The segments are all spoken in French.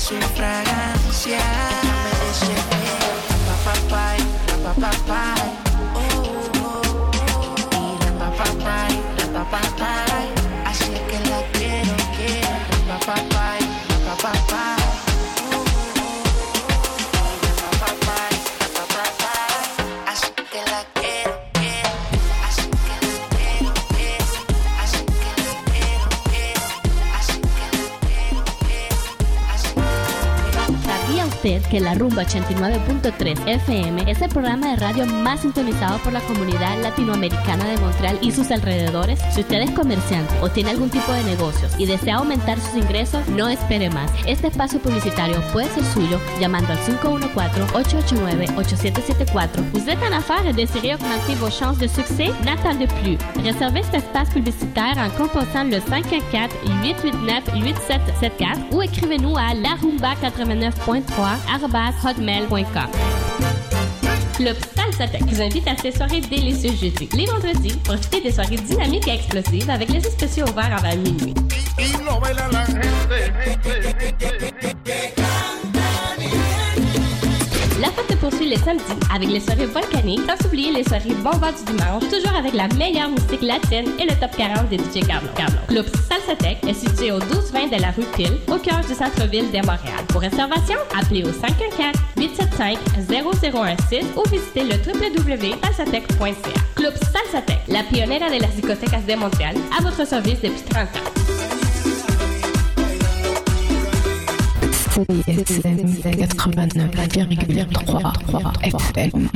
su fragancia. Usted que la Rumba 89.3 FM es el programa de radio más sintonizado por la comunidad latinoamericana de Montreal y sus alrededores? Si usted es comerciante o tiene algún tipo de negocios y desea aumentar sus ingresos, no espere más. Este espacio publicitario puede ser suyo llamando al 514-889-8774. Vous êtes en affaires et désirez augmenter vos chances de succès? N'attendez plus. Réservez cet espace publicitaire en composant le 514-889-8774 ou écrivez-nous à larumba89.3 hotmail.com. Club Salsatec vous invite à ces soirées délicieuses jeudi. Les vendredis, profitez des soirées dynamiques et explosives avec les spéciaux ouverts avant minuit. Poursuit les samedis avec les soirées volcaniques, sans oublier les soirées bombas du dimanche, toujours avec la meilleure musique latine et le top 40 des DJ Carlo. Carlo. Club Salsatec est situé au 1220 de la rue Pile, au cœur du centre-ville de Montréal. Pour réservation, appelez au 514-875-0016 ou visitez le www.salsatec.ca. Club Salsatec, la pionnière de las discotecas de Montréal, à votre service depuis 30 ans. CISM 89,3 FM.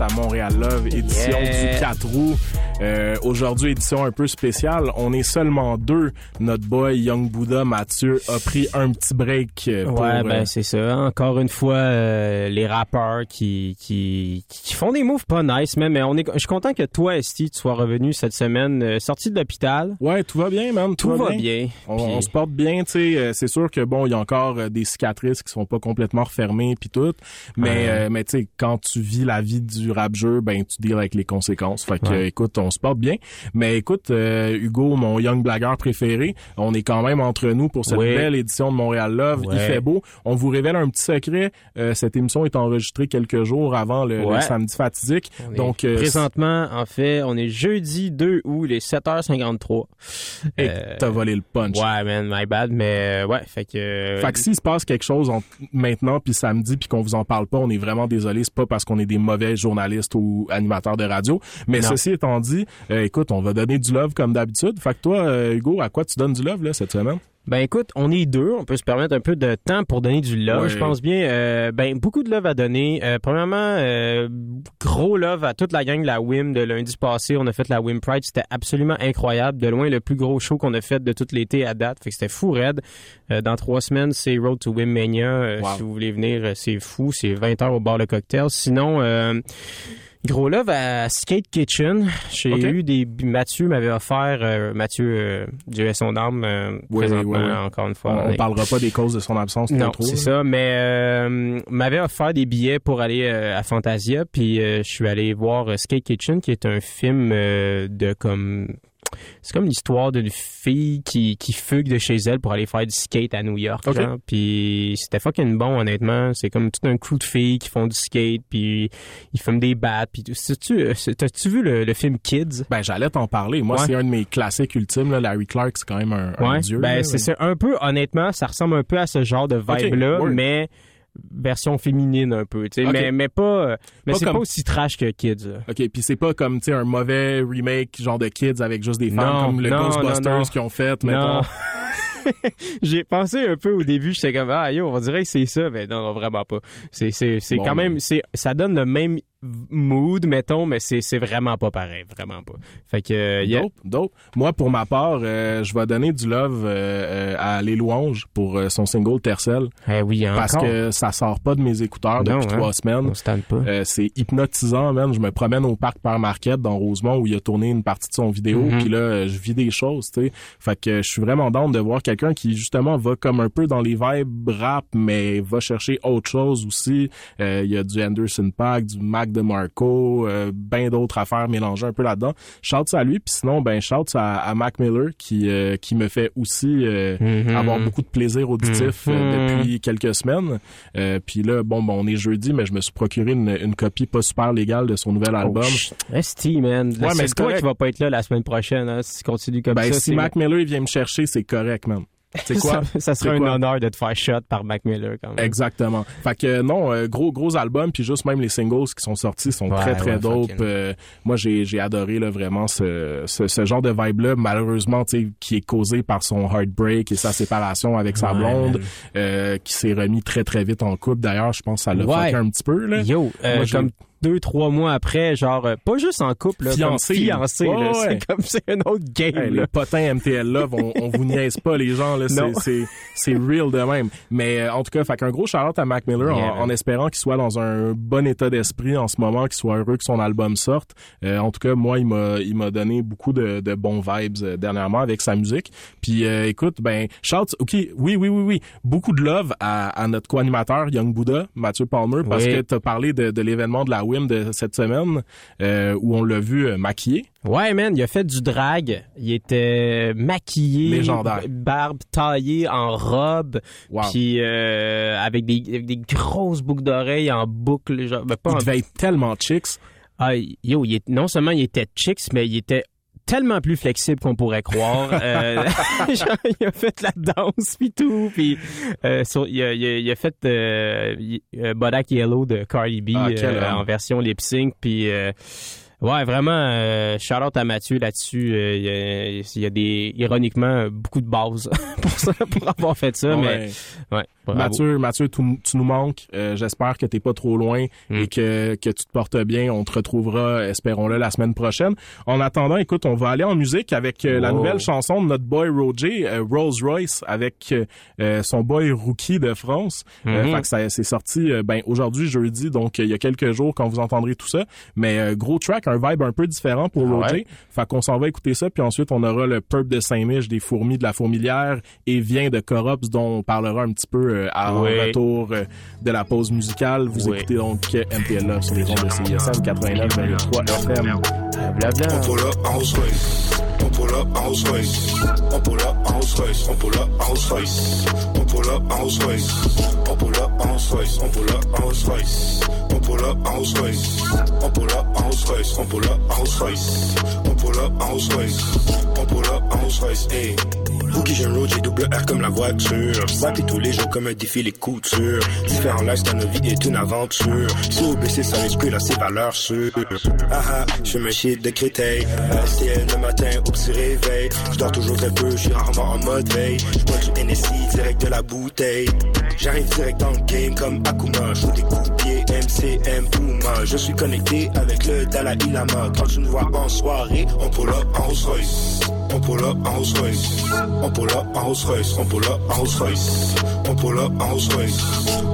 À Montréal Love, édition Yeah. du 4 août. Euh, Aujourd'hui, édition un peu spéciale. On est seulement deux. Notre boy Young Buddha Mathieu a pris un petit break euh, pour... Ouais, euh, ben c'est ça. Encore une fois, euh, les rappeurs qui, qui qui font des moves pas nice, mais, mais on est, je suis content que toi, Esti, tu sois revenu cette semaine, euh, sorti de l'hôpital. Ouais, tout va bien, man. Tout, Tout va bien. On, se porte bien, tu sais. C'est sûr que bon, il y a encore des cicatrices qui sont pas complètement refermées puis tout, mais euh, mais tu sais, quand tu vis la vie du rap jeu, ben tu deals avec les conséquences. Fait que Ouais. écoute, on se porte bien. Mais écoute, euh, Hugo, mon young blagueur préféré, on est quand même entre nous pour cette Oui. belle édition de Montréal Love. Il fait beau. On vous révèle un petit secret. Euh, cette émission est enregistrée quelques jours avant le, samedi fatidique. On Donc euh, présentement, en fait, on est jeudi 2 août, les 7h53. hey, Euh, t'as volé le punch. Ouais, man, my bad, mais euh, ouais, fait que. Fait que s'il se passe quelque chose maintenant puis samedi puis qu'on vous en parle pas, on est vraiment désolé. C'est pas parce qu'on est des mauvais journalistes ou animateurs de radio. Mais Non. ceci étant dit, euh, écoute, on va donner du love comme d'habitude. Fait que toi, euh, Hugo, à quoi tu donnes du love là cette semaine? Ben écoute, on est deux, on peut se permettre un peu de temps pour donner du love, je pense bien. Euh, ben beaucoup de love à donner. Euh, premièrement, euh, gros love à toute la gang de la WIM de lundi passé. On a fait la WIM Pride, c'était absolument incroyable. De loin, le plus gros show qu'on a fait de tout l'été à date. Fait que c'était fou raide. Dans trois semaines, c'est Road to WIM Mania. Wow. Si vous voulez venir, c'est fou. C'est 20 heures au bar Le Cocktail. Sinon... Gros love à Skate Kitchen. J'ai eu des. Mathieu m'avait offert. euh, Mathieu, euh, Dieu ait son âme, euh, Oui, présentement, oui, oui. encore une fois. on Mais- parlera pas des causes de son absence non, trop. c'est là. ça. Mais euh, m'avait offert des billets pour aller euh, à Fantasia, puis euh, je suis allé voir Skate Kitchen, qui est un film euh, de comme c'est comme l'histoire d'une fille qui, qui fugue de chez elle pour aller faire du skate à New York. Genre. Puis c'était fucking bon, honnêtement. C'est comme tout un crew de filles qui font du skate, puis ils fument des battes. Puis t'as-tu vu le, le film Kids? Ben j'allais t'en parler. Moi, Ouais. c'est un de mes classiques ultimes. Là. Larry Clark, c'est quand même un, un Ouais, dieu. ben c'est ça. Un peu, honnêtement, ça ressemble un peu à ce genre de vibe-là, mais version féminine un peu, tu sais, mais mais pas, mais Pas c'est comme- pas aussi trash que Kids. là. OK, puis c'est pas comme tu sais un mauvais remake genre de Kids avec juste des femmes Non, comme le non, Ghostbusters non, non. qui ont fait Non. mettons. J'ai pensé un peu au début, j'étais comme ah yo, on dirait que c'est ça, mais non, non, vraiment pas. C'est c'est c'est Bon, quand ben. même c'est ça donne le même mood, mettons, mais c'est c'est vraiment pas pareil, vraiment pas. Fait que euh, yeah. Dope, dope. Moi, pour ma part, euh, je vais donner du love euh, à Les Louanges pour euh, son single Tercel. Eh oui, encore. Parce que ça sort pas de mes écouteurs Non, depuis hein? trois semaines. Euh, c'est hypnotisant, man. Je me promène au parc par Marquette dans Rosemont où il a tourné une partie de son vidéo, Mhm. puis là, je vis des choses, tu sais. Fait que je suis vraiment down de voir quelqu'un qui justement va comme un peu dans les vibes rap, mais va chercher autre chose aussi. Euh, Il y a du Anderson Paak, du Mac DeMarco, euh, ben d'autres affaires mélangées un peu là-dedans. Shout à lui, puis sinon, ben shout à, à Mac Miller qui euh, qui me fait aussi euh, Mhm. avoir beaucoup de plaisir auditif euh, Mhm. depuis quelques semaines. Puis là, bon, bon, on est jeudi, mais je me suis procuré une, une copie pas super légale de son nouvel album. Oh, Esti, man. Ouais, c'est toi qui va pas être là la semaine prochaine, hein, si tu continues comme ben, ça. si Mac Miller il vient me chercher, c'est correct, man. C'est quoi? ça, ça serait un honneur de te faire shot par Mac Miller quand même. Exactement. Fait que non, euh, gros gros album puis juste même les singles qui sont sortis sont Ouais, très très ouais, dope. Euh, moi j'ai j'ai adoré là vraiment ce, ce ce genre de vibe là malheureusement qui est causé par son heartbreak et sa séparation avec sa Ouais, blonde euh, qui s'est remis très très vite en couple d'ailleurs, je pense que ça l'a fucké un petit peu là. Yo, euh, Moi, comme deux, trois mois après, genre, euh, pas juste en couple, là, Fiancé. comme fiancé, Ouais, là. ouais. C'est comme, c'est un autre game, Hey, le potin MTL Love, on, on vous niaise pas les gens là, c'est c'est c'est real de même. Mais euh, en tout cas, fait qu'un gros shout à Mac Miller en- Yeah, en, man. espérant qu'il soit dans un bon état d'esprit en ce moment, qu'il soit heureux que son album sorte. Euh, en tout cas, moi, il m'a il m'a donné beaucoup de, de bons vibes euh, dernièrement avec sa musique. Puis écoute, ben shout, ok, oui oui oui oui, beaucoup de love à, à notre co-animateur Young Buddha, Mathieu Palmer, parce Oui. que t'as parlé de, de l'événement de la WIM de cette semaine euh, où on l'a vu euh, maquillé. Ouais, man, il a fait du drag. Il était maquillé. Légendaire. Barbe taillée en robe. Wow. Puis euh, avec des, avec des grosses boucles d'oreilles en boucle. Genre, ben, pas il en- devait être tellement chicks. Ah, yo, il est, non seulement il était chicks, mais il était tellement plus flexible qu'on pourrait croire. Euh, genre, il a fait la danse puis tout, puis euh, sur- il, a, il a- il a fait euh, euh, Bodak Yellow de Cardi B Ah, quel euh, en version lip sync, puis euh, ouais vraiment euh, shout out à Mathieu là-dessus. Euh, il, y a, il y a des ironiquement beaucoup de bases pour ça, pour avoir fait ça, mais Ouais. Bravo. Mathieu, Mathieu, tu, tu nous manques. Euh, J'espère que t'es pas trop loin Mm. et que, que tu te portes bien. On te retrouvera, espérons-le, la semaine prochaine. En attendant, écoute, on va aller en musique avec euh, la nouvelle chanson de notre boy Roger, euh, Rolls Royce, avec euh, son boy Rookie de France. Mhm. fait que ça c'est sorti ben aujourd'hui jeudi, donc il y a quelques jours quand vous entendrez tout ça. Mais gros track, un vibe un peu différent pour Ah Roger. ouais? Fait qu'on s'en va écouter ça, puis ensuite on aura le purp de Saint-Mich, des fourmis de la fourmilière et vient de Corops dont on parlera un petit peu euh, à Oui. en retour euh, de la pause musicale. Vous Oui. écoutez donc euh, MTL Love sur les ondes de CISM 89,3 FM. Blabla. On pull up, Rolls Royce. On pull up, Rolls Royce. On pull up, Rolls Royce. On pull up, Rolls Royce. On pull up, Rolls Royce. On pull up, Rolls Royce. On pull up, Rolls Royce. On pull up, Rolls Royce. On pull up, Rolls Royce. On pull up, Rolls Royce. On pull up, Rolls Royce. On pull up, Rolls Royce. Hey. J'ai un road, j'ai double R comme la voiture. Swapé tous les jours comme un défi, les coutures. Différents lifestyles, nos vies est une aventure. Si OBC sans l'esprit, là, c'est valeur sûre. Ah ah, je me shit de Créteil. STL le matin, au petit réveil. Je dors toujours très peu, je suis rarement en mode veille. Je bois du NSI direct de la bouteille. J'arrive direct dans le game comme Akuma. Je des coups de MCM Puma. Je suis connecté avec le Dalai Lama. Quand tu nous vois en soirée, on pull up en Rolls Royce. On pull up en Rolls Royce. On pull up en Rolls Royce. On pull up en Rolls Royce. On pull up en Rolls Royce.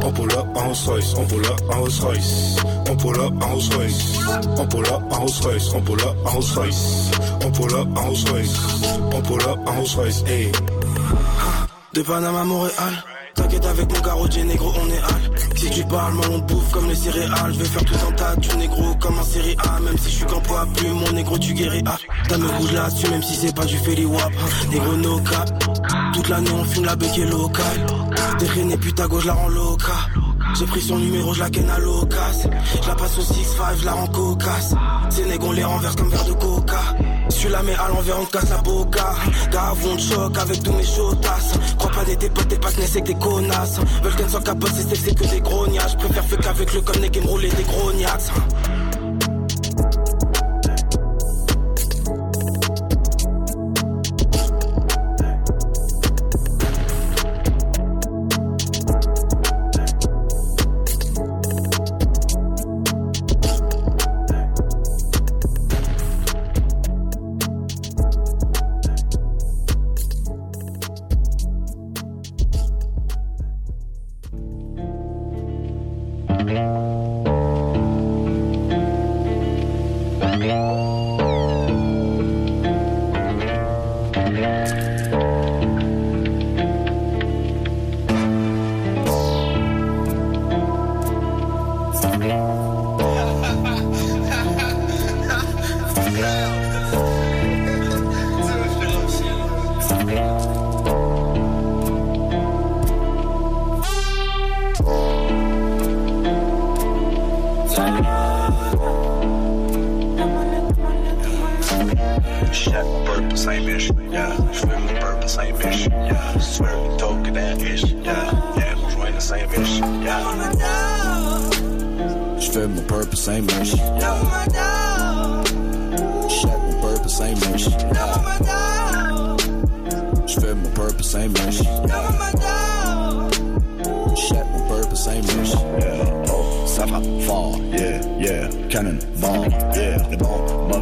On pull up en Rolls Royce. On pull up en Rolls Royce. On pull up en Rolls Royce. On pull up en Rolls Royce. On pull up en Rolls Royce. On pull up en Rolls Royce. On pull up en Rolls Royce. De Panama à Montréal. T'inquiète avec mon carreau négro, on est hal. Si tu parles, mal on bouffe comme les céréales. Je vais faire tout un tas du négro comme en série A. Même si je suis qu'en poids plus, mon négro tu guéris. Ah, t'as me bouge là-dessus, même si c'est pas du Feli Wap. Négro no cap. Toute l'année on fume la bec locale. Déchaîné putain gauche, la rends loca. J'ai pris son numéro, je la ken à l'ocas. Je la passe au 6-5, je la rends cocasse. Négros les renversent comme verre de coca. Suis la mets à l'envers, on casse la boca. Gars, on te choque avec tous mes chotasses. Crois pas des tes potes, t'es pas c'est que des connasses. Veulent qu'elle soit capote, c'est que des grognages. Préfère fuck avec le connect et me rouler des grognats.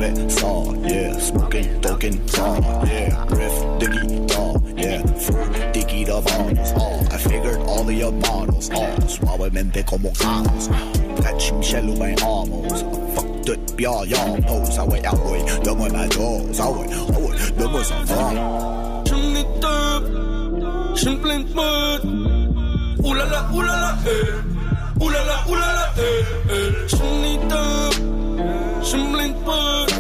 Bon, mauvais sort, yeah. Smoking, token, song, yeah. Riff, diggy, dog, yeah. Fur, diggy, the bottles, all. I figured all of your bottles, all. Suavemente como canos. Catch Michel ou ben Amos. Fuck tout, pis all y'all pose. Ah ouais, ah ouais, donne-moi ma dose. Ah ouais, ah ouais, donne-moi son fond. Je me tape, je me plains de mode. Oulala, oulala, eh. Oulala, oulala, eh, eh. Je me tape, je me plains de mode.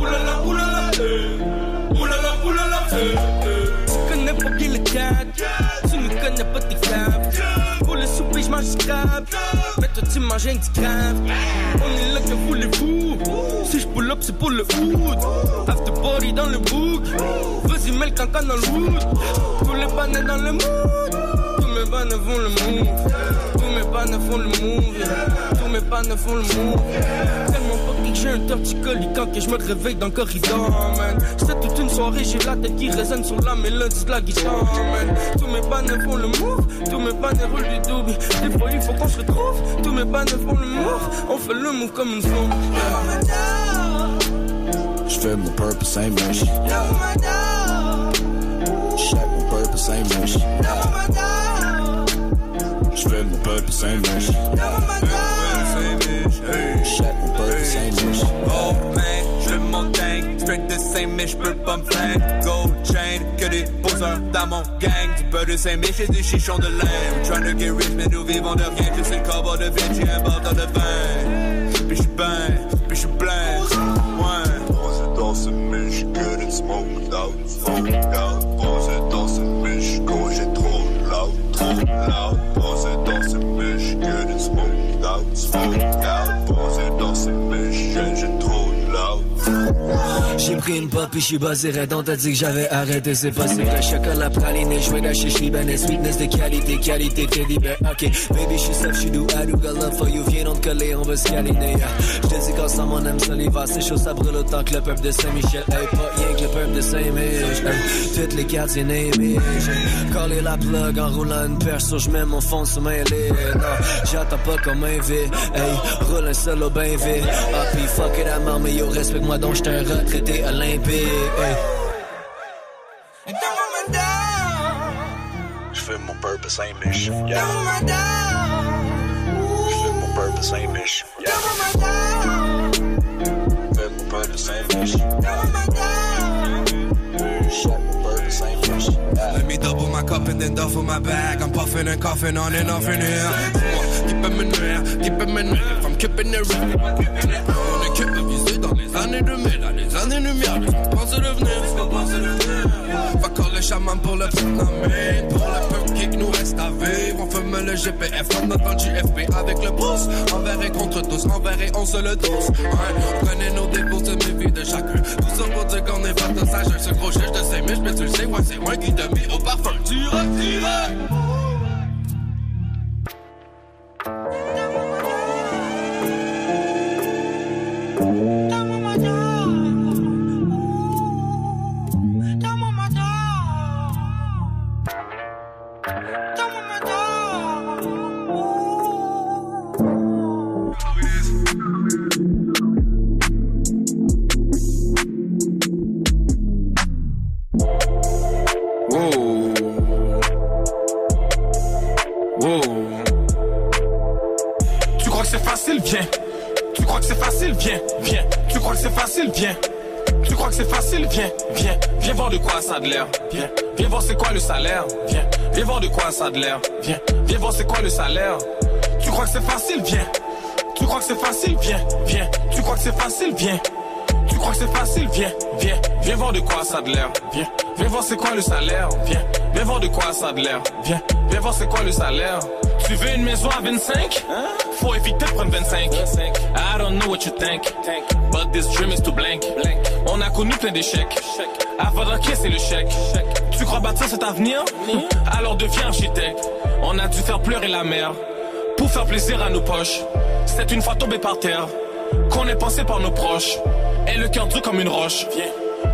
Oulala, oulala, eh. Oulala, oulala, eh, connais pas bien le cadre, tu ne connais pas tes caves. Pour le souper, je mange du. Mais toi, tu manges un petit. On est là, que voulez-vous? Si je pull up, c'est pour le hood. After party dans le book. Vas-y, mets le cancan dans le wood. Tous les bannets dans le mood. Tous mes bannets font le move. Tous mes bannets font le move. Tous mes bannets font le move. Tellement fucking que j'ai un torticolis quand que je me réveille dans le corridor, man. C'est toute une soirée, j'ai la tête qui résonne sur la mélodie de la guitare, man. Tous mes bannets font le move. Tous mes bannets roulent du double. Des fois, il faut qu'on se retrouve. Tous mes bannets font le move. On fait le move comme une femme. J'fais mon purpose ain't mission, Shut my purpose ain't mission, J'fais mon purpose ain't mission. Oh man, je le montagne, straight de Saint-Mich, j'peux pas me plaindre. Gold chain, que des poseurs dans mon gang. Du peu de Saint-Mich et du chichon de lame. Trying to get rich, mais nous vivons de rien. Je sais le cover de Vinci, un bordel de vin. Puis j'suis ben, puis j'suis plein. Ouais. Posé dans ce miche, good and smoked out, smoked out. Posé dans ce miche, quand j'ai trop loud, trop loud. Pris une pop et j'suis basé raide On t'a dit que j'avais arrêté, c'est pas si vrai. Chocolat praliné, j'vais lâcher Libanais Sweetness de qualité, qualité teddy bear. Ok, baby j'suis safe, j'suis doux I do got love for you, viens donc coller, on va se câliner yeah. J'te dis qu'ensemble on aime ça l'hiver C'est chaud, ça brûle autant que le peuple de Saint-Michel. Hey, pas rien que le peuple de Saint-Mich hey, Toutes les quartiers Namish Coller la plug en roulant une perche Sur j'mets mon fond sous ma lit Non, j'attends pas comme un V Hey, roule un solo ben vite. Ah pis fuck it, à mort, mais yo respecte-moi donc j'étais un retraité olympique hey. J'fais mon purpose ain't mission, yeah. J'fais mon purpose ain't mission, yeah. J'fais mon purpose ain't mission, Shut my purpose ain't mission, yeah. Let me double my cup and then duffel my bag. I'm puffing and coughing on and off in here. Dis-moi, qui peut me nuire, qui peut me nuire. If I'm keeping it real. On est que visé les années 2000, dans les années lumière. Laisse-moi penser devenir, laisse-moi penser devenir. Va coller chaman pour le Vietnamien. Pour le peu qui nous reste à vivre. On fume le GPF comme notre JFP avec le pouce. Envers et contre tous, envers et on se le tous. On connaît nos défauts, c'est mes vies de chacun. Tout ça pour dire qu'on est pas de sage. Ce gros chien, je sais, mais je tu le sais, ouais, c'est moi qui te mis au parfum. Direct. Wow. Viens. Tu crois que c'est facile, viens, viens. Viens voir de quoi ça a de l'air, viens. Viens voir c'est quoi le salaire, viens. Viens voir de quoi ça a de l'air, viens. Viens voir c'est quoi le salaire. Tu crois que c'est facile, viens. Tu crois que c'est facile, viens, viens. Tu crois que c'est facile, viens. Tu crois que c'est facile, viens, viens. Viens voir de quoi ça a de l'air, viens. Viens voir c'est quoi le salaire, viens. Viens voir de quoi ça a de l'air, viens. Viens voir c'est quoi le salaire. Tu veux une maison à 25 Faut éviter de prendre 25 I don't know what you think But this dream is too blank. On a connu plein d'échecs. Avant d'encaisser le chèque. Tu crois bâtir cet avenir? Alors deviens architecte. On a dû faire pleurer la mer Pour faire plaisir à nos poches. C'est une fois tombé par terre Qu'on est pensé par nos proches. Et le cœur dur comme une roche.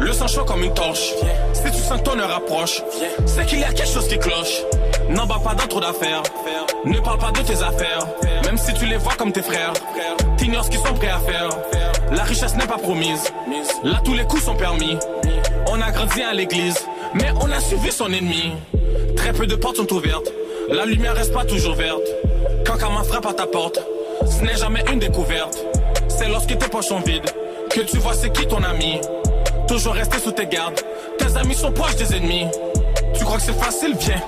Le sang chaud comme une torche. Si tu sens ton heure approche, c'est qu'il y a quelque chose qui cloche. N'en bats pas dans trop d'affaires. Ne parle pas de tes affaires. Même si tu les vois comme tes frères. T'ignores ce qu'ils sont prêts à faire. La richesse n'est pas promise. Là, tous les coups sont permis. On a grandi à l'église, mais on a suivi son ennemi. Très peu de portes sont ouvertes. La lumière reste pas toujours verte. Quand Karma frappe à ta porte, ce n'est jamais une découverte. C'est lorsque tes poches sont vides que tu vois c'est qui ton ami. Toujours rester sous tes gardes. Tes amis sont proches des ennemis. Tu crois que c'est facile, viens.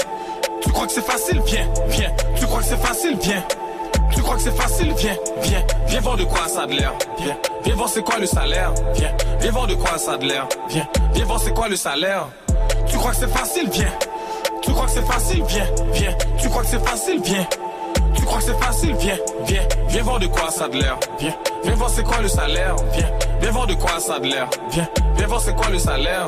Tu crois que c'est facile, viens, viens. Tu crois que c'est facile, viens. Tu crois que c'est facile, viens, viens. Viens voir de quoi ça a de l'air, viens. Viens voir c'est quoi le salaire, viens. Viens voir de quoi ça a de l'air, viens. Viens voir c'est quoi le salaire. Tu crois que c'est facile, viens. Tu crois que c'est facile, viens, viens. Tu crois que c'est facile, viens. Tu crois que c'est facile, viens, viens. Viens voir de quoi ça a de l'air, viens. Viens voir c'est quoi le salaire, viens. Viens voir de quoi ça a de l'air, viens. Viens voir c'est quoi le salaire.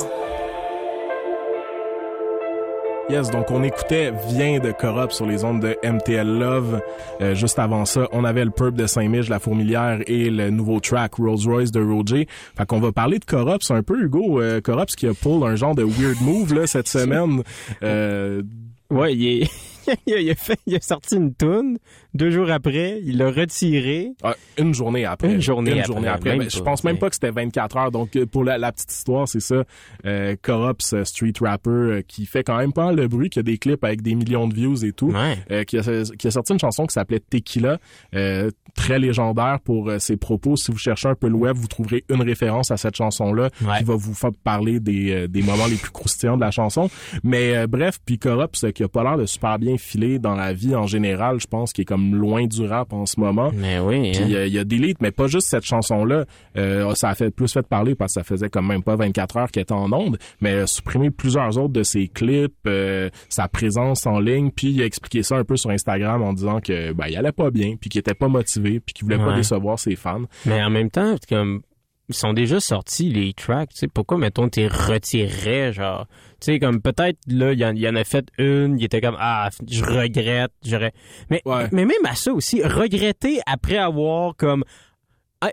Yes, donc on écoutait Vient de Corrupt sur les ondes de MTL Love. Euh, juste avant ça, on avait le Purp de Saint-Mich, La Fourmilière et le nouveau track Rolls Royce de Roger. Fait qu'on va parler de Corrupt. C'est un peu Hugo euh, Corrupt qui a pull un genre de weird move là cette semaine. Euh, Ouais, il est... il, a fait, il a sorti une toune. Deux jours après, il l'a retiré. Ah, une journée après. Une journée une après, Journée je pense même pas que c'était 24 heures. Donc, euh, pour la, la petite histoire, c'est ça. Euh, Corrupt, ce street rapper euh, qui fait quand même pas de bruit, qui a des clips avec des millions de views et tout. Ouais. Euh, qui, a, qui a sorti une chanson qui s'appelait Tequila, euh, très légendaire pour euh, ses propos. Si vous cherchez un peu le web, vous trouverez une référence à cette chanson-là Ouais. qui va vous faire parler des, euh, des moments les plus croustillants de la chanson. Mais euh, bref, puis Corrupt, qui a pas l'air de super bien filer dans la vie en général, je pense, qui est comme loin du rap en ce moment. Mais oui, hein. Puis euh, il y a Delete, mais pas juste cette chanson-là. Euh, ça a fait plus fait parler parce que ça faisait quand même pas 24 heures qu'elle était en onde, mais euh, supprimer plusieurs autres de ses clips, euh, sa présence en ligne, puis il a expliqué ça un peu sur Instagram en disant que ben il allait pas bien, puis qu'il était pas motivé, puis qu'il voulait pas décevoir ses fans. Mais en même temps, comme ils sont déjà sortis les tracks, tu sais, pourquoi mettons t'es retiré genre? Tu sais comme peut-être là il y, en- il y en a fait une, il était comme ah je regrette, j'aurais mais Ouais. mais même à ça aussi regretter après avoir comme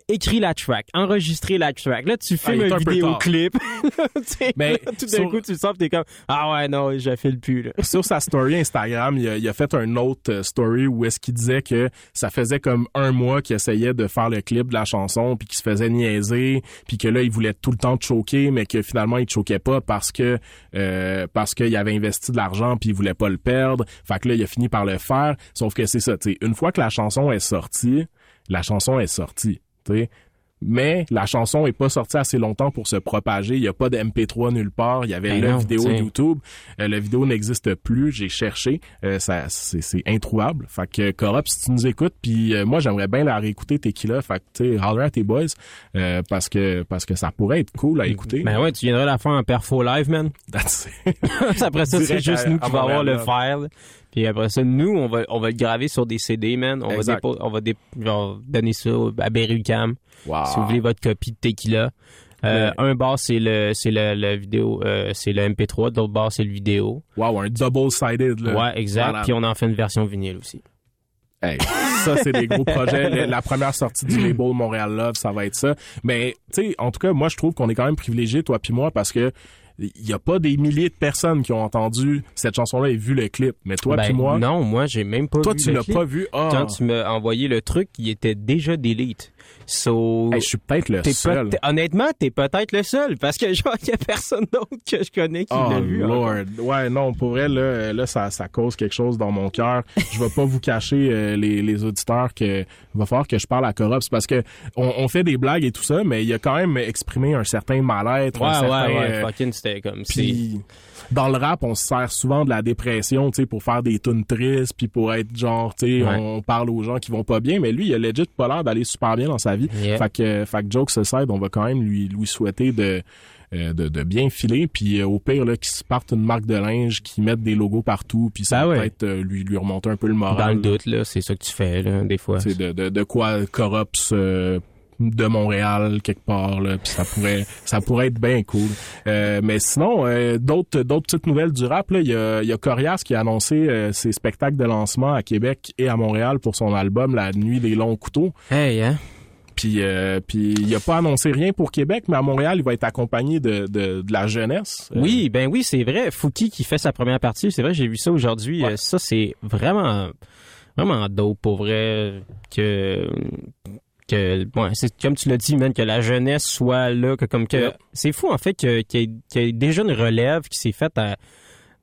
écrit la track, enregistré la track. Là, tu Ah, il filmes un un vidéoclip. Mais là, tout d'un sur- coup, tu sors t'es comme Ah ouais, non, je file plus. Là. sur sa story Instagram, il a, il a fait un autre euh, story où est-ce qu'il disait que ça faisait comme un mois qu'il essayait de faire le clip de la chanson puis qu'il se faisait niaiser puis que là il voulait tout le temps te choquer mais que finalement il te choquait pas parce que euh, parce qu'il avait investi de l'argent puis il voulait pas le perdre. Fait que là il a fini par le faire. Sauf que c'est ça, tu sais, une fois que la chanson est sortie, la chanson est sortie, Mais la chanson est pas sortie assez longtemps pour se propager. Il y a pas de MP3 nulle part. Il y avait Ben la non, vidéo t'sais. YouTube. Euh, la vidéo n'existe plus. J'ai cherché. Euh, ça, c'est, c'est introuvable. Fait que Corrupt, si tu nous écoutes, puis euh, moi j'aimerais bien la réécter Tequila. Fait que tu sais, holler tes boys euh, parce que parce que ça pourrait être cool à écouter. Ben ouais, tu viendrais la faire en perfo live, man. That's it. après ça, c'est juste à- nous qui va avoir le file. Puis après ça, nous, on va, on va le graver sur des CD, man. On Exact. va, on va donner ça à Berry-UQAM. Wow. Si vous voulez votre copie de Tequila. Euh, Un bar, c'est le, c'est vidéo, euh, c'est le MP3. L'autre bar, c'est le vidéo. Wow, un double-sided. Là. Ouais, exact. Voilà. Puis on en fait une version vinyle aussi. Hey, ça, c'est des gros projets. La première sortie du label Montréal Love, ça va être ça. Mais, tu sais, en tout cas, moi, je trouve qu'on est quand même privilégiés, toi puis moi, parce que il y a pas des milliers de personnes qui ont entendu cette chanson-là et vu le clip. Mais toi Ben, puis moi, Non, moi, j'ai même pas toi, vu tu le l'as pas vu? Ah, Quand tu m'as envoyé le truc, il était déjà delete. So, Hey, je suis peut-être le seul. peut- honnêtement, t'es peut-être le seul parce que genre, il y a personne d'autre que je connais qui Oh l'a vu. Lord. encore. Ouais, non, pour vrai, là, là ça, ça cause quelque chose dans mon cœur. Je vais pas vous cacher, euh, les, les auditeurs, que va falloir que je parle à Corops parce que on, on fait des blagues et tout ça, mais il a quand même exprimé un certain mal-être. un Ouais, certain, ouais, ouais. euh, Fucking, c'était comme. Puis dans le rap, on se sert souvent de la dépression, tu sais, pour faire des tunes tristes, puis pour être genre, tu sais, Ouais. on parle aux gens qui vont pas bien, mais lui, il a legit pas l'air d'aller super bien dans sa vie. Yeah. Fait que, fait que jokes aside, on va quand même lui, lui souhaiter de, euh, de, de bien filer, puis euh, au pire, là, qu'il se parte une marque de linge, qu'il mette des logos partout, puis ça ouais. peut-être euh, lui, lui remonter un peu le moral. Dans le doute, là, c'est ça que tu fais, là, des fois. Sais, de, de, de quoi Corops euh, de Montréal quelque part là puis ça pourrait ça pourrait être bien cool Euh, mais sinon euh, d'autres d'autres petites nouvelles du rap là il y a il y a Corias qui a annoncé euh, ses spectacles de lancement à Québec et à Montréal pour son album La nuit des longs couteaux Hey, hein? puis euh, puis il a pas annoncé rien pour Québec mais à Montréal il va être accompagné de de, de la jeunesse Oui, ben oui, c'est vrai. Fouki qui fait sa première partie, c'est vrai, j'ai vu ça aujourd'hui. Ouais. Ça, c'est vraiment, vraiment dope pour vrai que que c'est comme tu l'as dit, man, que la jeunesse soit là, que comme que Ouais. c'est fou en fait que qu'il y, y ait déjà une relève qui s'est faite à-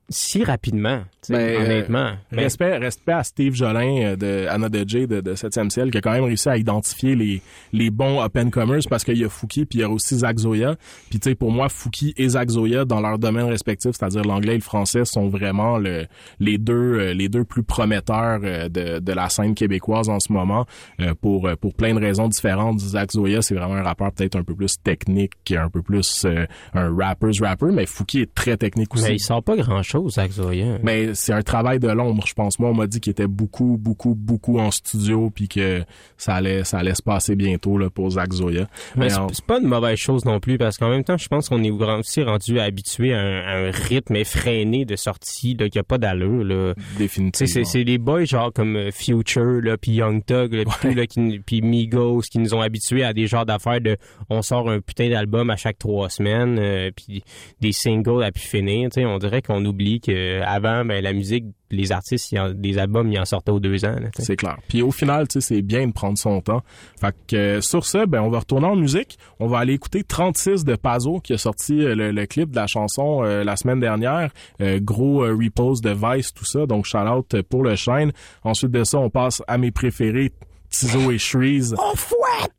si rapidement, tu sais, Ben, euh, honnêtement. Ben, Respect, respect à Steve Jolin euh, de Anna de J de, de 7e ciel qui a quand même réussi à identifier les, les bons open commerce parce qu'il y a Fouki puis il y a aussi Zach Zoya. Puis tu sais pour moi Fouki et Zach Zoya dans leur domaine respectif, c'est-à-dire l'anglais et le français sont vraiment le, les deux euh, les deux plus prometteurs euh, de, de la scène québécoise en ce moment euh, pour euh, pour plein de raisons différentes. Zach Zoya, c'est vraiment un rappeur peut-être un peu plus technique, un peu plus euh, un rapper's rapper, mais Fouki est très technique aussi. mais il sort pas grand chose, Zach Zoya. Mais c'est un travail de l'ombre, je pense. Moi, on m'a dit qu'il était beaucoup, beaucoup, beaucoup en studio, puis que ça allait, ça allait se passer bientôt là, pour Zach Zoya. Mais Mais c'est pas une mauvaise chose non plus parce qu'en même temps, je pense qu'on est aussi rendu habitué à un, à un rythme effréné de sortie là, qui a pas d'allure. Là. Définitivement. c'est, c'est des boys genre comme euh, Future, là, puis Young Thug, là, puis là, qui- puis Migos, qui nous ont habitués à des genres d'affaires de on sort un putain d'album à chaque trois semaines, euh, puis des singles à pu finir. On dirait qu'on oublie que avant, ben, la musique, les artistes, ils en- des albums, ils en sortaient aux deux ans. C'est clair. Puis au final, tu sais, c'est bien de prendre son temps. Fait que euh, sur ça, ben on va retourner en musique. On va aller écouter 36 de Pazo qui a sorti euh, le, le clip de la chanson euh, la semaine dernière. Euh, gros euh, repose de Vice, tout ça. Donc shout out pour le Shine. Ensuite de ça, on passe à mes préférés, Tizo et Shreeze.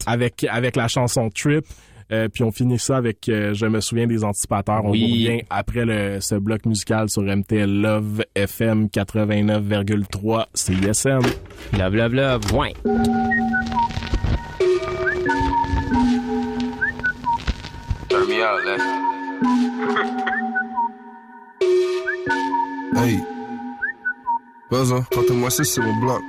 Avec avec la chanson Trip. Euh, puis on finit ça avec euh, Je me souviens des anticipateurs. On Oui. revient après le, ce bloc musical sur MTL Love FM 89,3 CISM. Love, love, love, ouais. Turn me out, let's. Hey. Besoin, tente-moi si c'est mon bloc.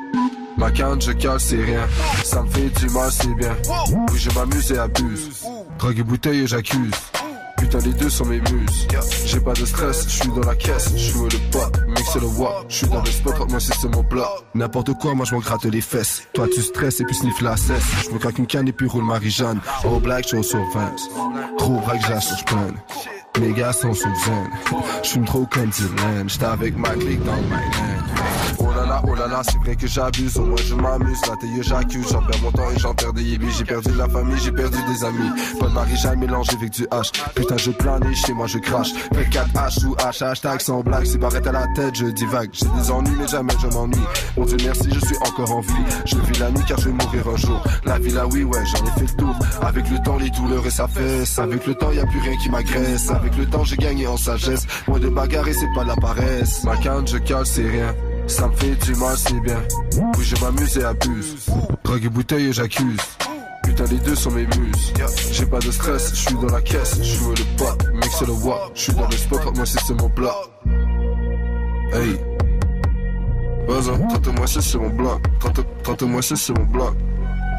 Ma canne, je cale, c'est rien. Ça me fait du mal, c'est bien. Oui, je m'amuse et abuse. Drogue et bouteille et j'accuse. Putain, les deux sont mes muses. J'ai pas de stress, je suis dans la caisse. Je le pot, mix le wop. Je suis dans le spot, moi c'est mon bloc. N'importe quoi, moi je m'en gratte les fesses. Toi tu stresses et puis sniff la cesse. Je me claque une canne et puis roule Marie-Jeanne. Oh black, je sur 20. Trop braque, j'assure, je. Mes gars sont sous zen. J'fume trop comme Dylan. J'étais avec ma clique dans le mainland. Oh là là, oh là là, c'est vrai que j'abuse. Au moins je m'amuse. La taille, j'accuse. J'en perds mon temps et j'en perds des yébis. J'ai perdu la famille, j'ai perdu des amis. Pas de Marie-Jeanne mélangé avec du H. Putain, je plane et chez moi je crache. Fais 4 H hashtag sans blague. C'est barrette à la tête, je divague. J'ai des ennuis, mais jamais je m'ennuie. Mon Dieu merci, je suis encore en vie. Je vis la nuit car je vais mourir un jour. La vie là, oui, ouais, j'en ai fait le tour. Avec le temps, les douleurs et sa fesse. Avec le temps, y a plus rien qui m'agresse. Le temps, j'ai gagné en sagesse. Moins de bagarre et c'est pas la paresse. Ma canne, je cale, c'est rien. Ça me fait du mal, c'est bien. Oui, je m'amuse et abuse. Drogue et bouteille et j'accuse. Putain, les deux sont mes muses. J'ai pas de stress, je suis dans la caisse. Je joue le pot, mix le wop. Je suis dans le spot, moi c'est mon bloc. Hey. Tente-moi si c'est mon bloc. Tente- Tente-moi c'est mon bloc.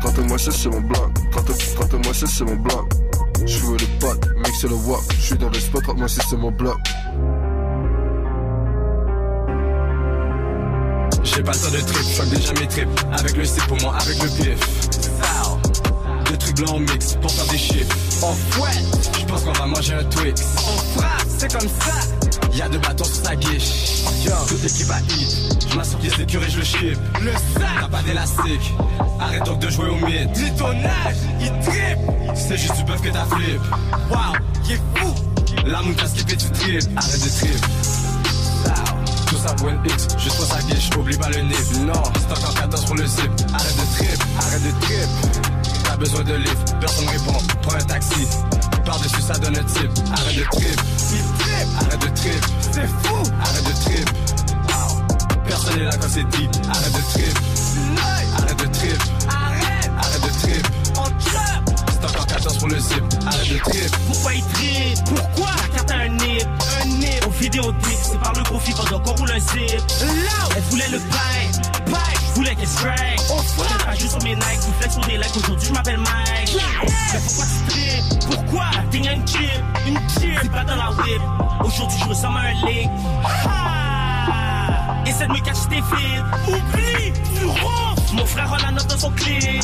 Tente-moi c'est mon bloc. Tente- Tente-moi c'est mon bloc. Je joue le pot, mix le wop. Je suis dans le spot, moi c'est mon bloc. J'ai pas ça de trip, fuck déjà mes trips. Avec le C pour moi, avec le pif. Deux trucs blancs au mix pour faire des chiffres. En fouette, Je pense qu'on va manger un Twix. On frappe, c'est comme ça. Y'a deux bâtons sur sa guiche. Toute équipe à hit. Je m'assure qu'il se et je le chip. Le sac, T'as pas d'élastique. Arrête donc de jouer au mythe. dis ton âge, il tripe. C'est juste du bœuf que t'as flip. Waouh, il est fou. La moune t'a skippé, tu trip. Arrête de trip. Tout ça pour une X, juste pour sa guiche, oublie pas le nip. Non, stock en 14 pour le zip. Arrête de trip, arrête de trip. T'as besoin de lift, personne répond. Prends un taxi. Par-dessus ça donne un tip. Arrête de trip, Il tripe, arrête de trip. c'est fou. Arrête de trip. Personne est là quand c'est deep. Arrête de trip, arrête de trip. Arrête, Arrête de trip. on trap. Stock en 14 pour le zip. Arrête de trip. Pourquoi il tripe Pourquoi? La carte a un nip. Un nip. Au vidéoclip, c'est par le profit pendant qu'on roule un zip. Elle voulait le pain. Bike, Je voulais qu'elle strike. On frappe. Pas juste sur mes Nike. Tu flex sur des likes. Aujourd'hui je m'appelle Mike. Mais pourquoi tu tripes? Pourquoi? A une chip. Une chip. C'est pas dans la whip. Aujourd'hui je ressemble à un lick Essaie de me cacher tes fils oublie, tu. Mon frère a la note dans son clip.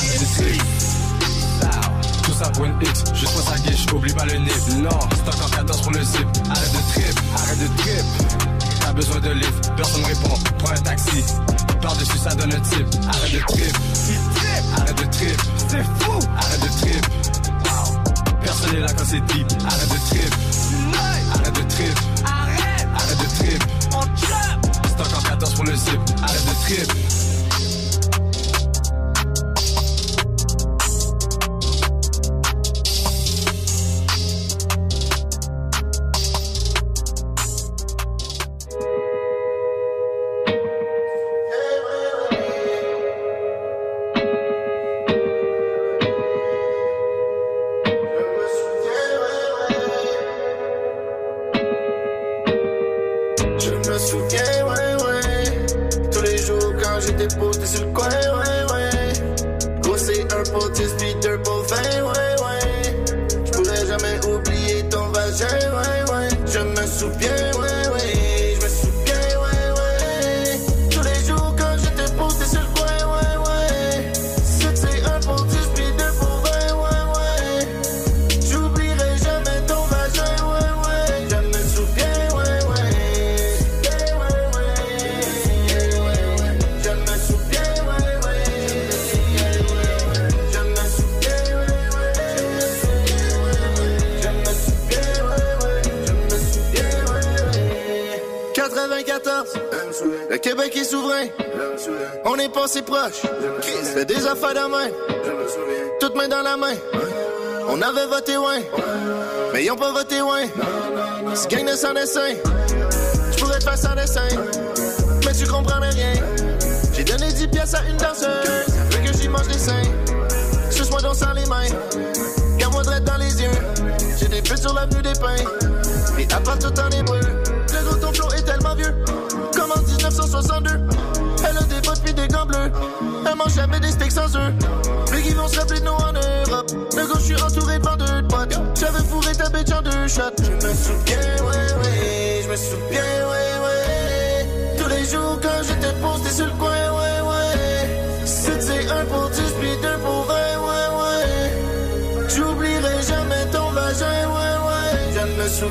Tout ça pour une X, juste pour sa guiche, oublie pas le nip. Non, stock en 14 pour le zip. Arrête de trip, arrête de trip. T'as besoin de lift, personne répond. Prends un taxi. Par-dessus ça donne un tip. Arrête de trip, arrête de trip. c'est fou. Arrête de trip. Personne est là quand c'est deep. Arrête de trip, arrête de Arrête Je pourrais te faire sans dessin. Mais tu comprendrais rien. J'ai donné 10 pièces à une danseuse. Veux que j'y mange les seins. Suce-moi donc les mains. Garde-moi droite dans les yeux. J'ai des feux sur l'avenue des pins. Et à part tout en hébreu. Le gros ton flow est tellement vieux. Comme en 1962. Elle a des bottes puis des gants bleus. Elle mange jamais des steaks sans œufs. Plus qu'ils vont se rappeler de nous en Europe. Le gars, je suis entouré de vendeurs de. J'avais fourré ta bitch en deux shots. Je me souviens, Je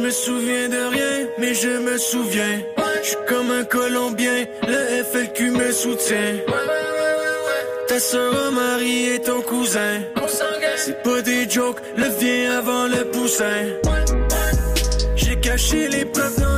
me souviens, de rien, mais je me souviens. Je comme un Colombien, le FLQ me soutient. Ta soeur Marie et ton cousin. C'est pas des jokes, le vient avant le poussin. J'ai caché les preuves dans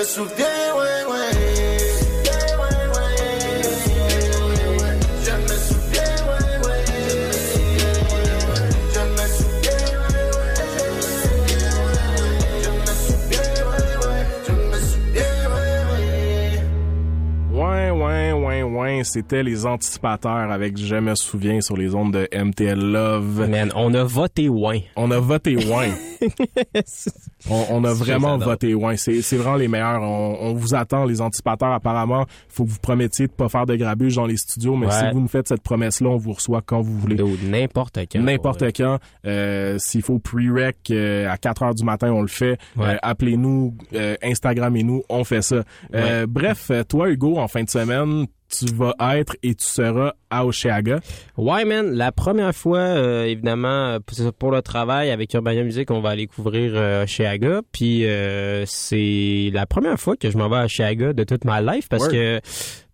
Je me souviens, ouais, c'était les anticipateurs avec Je me souviens sur les ondes de MTL Love. Man, on a voté ouin. On a voté ouin. on, a vraiment voté ouin. C'est, vraiment les meilleurs. On, on, vous attend, les anticipateurs. Apparemment, faut que vous promettiez de pas faire de grabuge dans les studios, mais si vous nous faites cette promesse-là, on vous reçoit quand vous voulez. n'importe quand. N'importe ouais. quand. Euh, s'il faut pre-rec euh, à 4 heures du matin, on le fait. Euh, appelez-nous, Instagram et nous on fait ça. bref, toi, Hugo, en fin de semaine, tu vas être et tu seras à Oshéaga. Ouais, man. La première fois, euh, évidemment, euh, pour le travail avec Urbania Music, on va aller couvrir euh. Puis euh, c'est la première fois que je m'en vais à chez Aga de toute ma life parce Word. que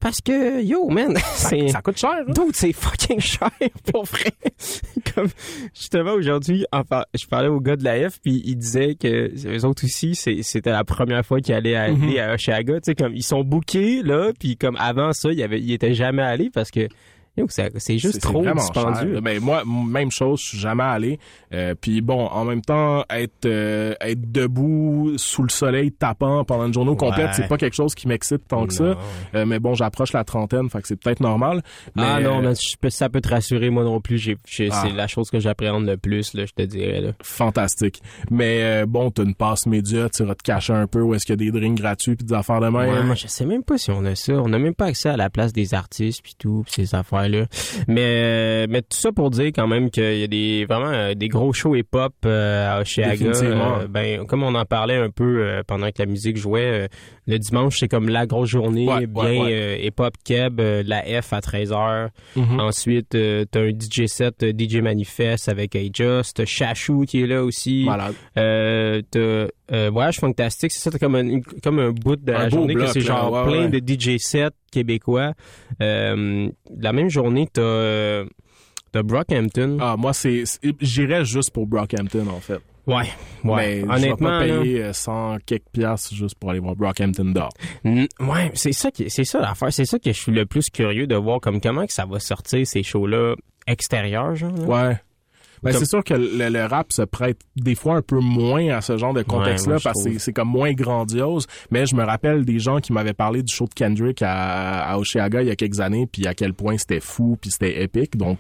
parce que yo, man, c'est Ça coûte cher. hein? C'est fucking cher pour vrai. Comme justement aujourd'hui, enfin, je parlais au gars de la F puis il disait que les autres aussi, c'était la première fois qu'ils allaient aller Mhm. à Oshiaga. Tu sais, comme ils sont bookés là, puis comme avant ça, il y avait, il était jamais allé parce que c'est juste trop dispendieux. cher. Ben, moi, même chose, je suis jamais allé. Euh, puis bon, en même temps, être euh, être debout sous le soleil tapant pendant une journée complète, Ouais. c'est pas quelque chose qui m'excite tant que ça. Euh, mais bon, j'approche la trentaine, fait que c'est peut-être normal. Mais, ah non, euh, mais je peux- ça peut te rassurer, moi non plus. J'ai, Ah. C'est la chose que j'appréhende le plus, là, je te dirais. Là. fantastique. Mais euh, bon, t'as une passe média, tu vas te cacher un peu où est-ce qu'il y a des drinks gratuits puis des affaires de même. Ouais, moi, je sais même pas si on a ça. On n'a même pas accès à la place des artistes puis tout, pis ces affaires-là. Mais, euh, mais tout ça pour dire quand même qu'il y a des vraiment euh, des gros shows hip-hop euh, à Oshiaga. Ben, comme on en parlait un peu pendant que la musique jouait, le dimanche, c'est comme la grosse journée, Ouais, bien ouais, ouais. hip-hop keb, la F à 13h. Mhm. Ensuite, t'as un DJ set, DJ Manifest avec A-Just. Chachou qui est là aussi. Euh, t'as euh, Voyage Fantastique, c'est ça, t'as comme un, comme un bout de Un la journée que c'est là, genre ouais, plein ouais. de DJ sets québécois. Euh, la même journée, t'as t'as Brockhampton. Ah, moi, c'est, j'irais juste pour Brockhampton, en fait. Ouais, ouais. Mais Honnêtement, je vais là, pas payer euh, 100 quelques piastres juste pour aller voir Brockhampton n- ouais, c'est ça qui, c'est ça l'affaire, c'est ça que je suis le plus curieux de voir comme comment que ça va sortir ces shows-là extérieurs, genre. là. Ouais. Ben, Comme- c'est sûr que le, le rap se prête des fois un peu moins à ce genre de contexte-là parce que c'est- comme moins grandiose. Mais je me rappelle des gens qui m'avaient parlé du show de Kendrick à, à Oshiaga il y a quelques années, puis à quel point c'était fou, puis c'était épique. Donc,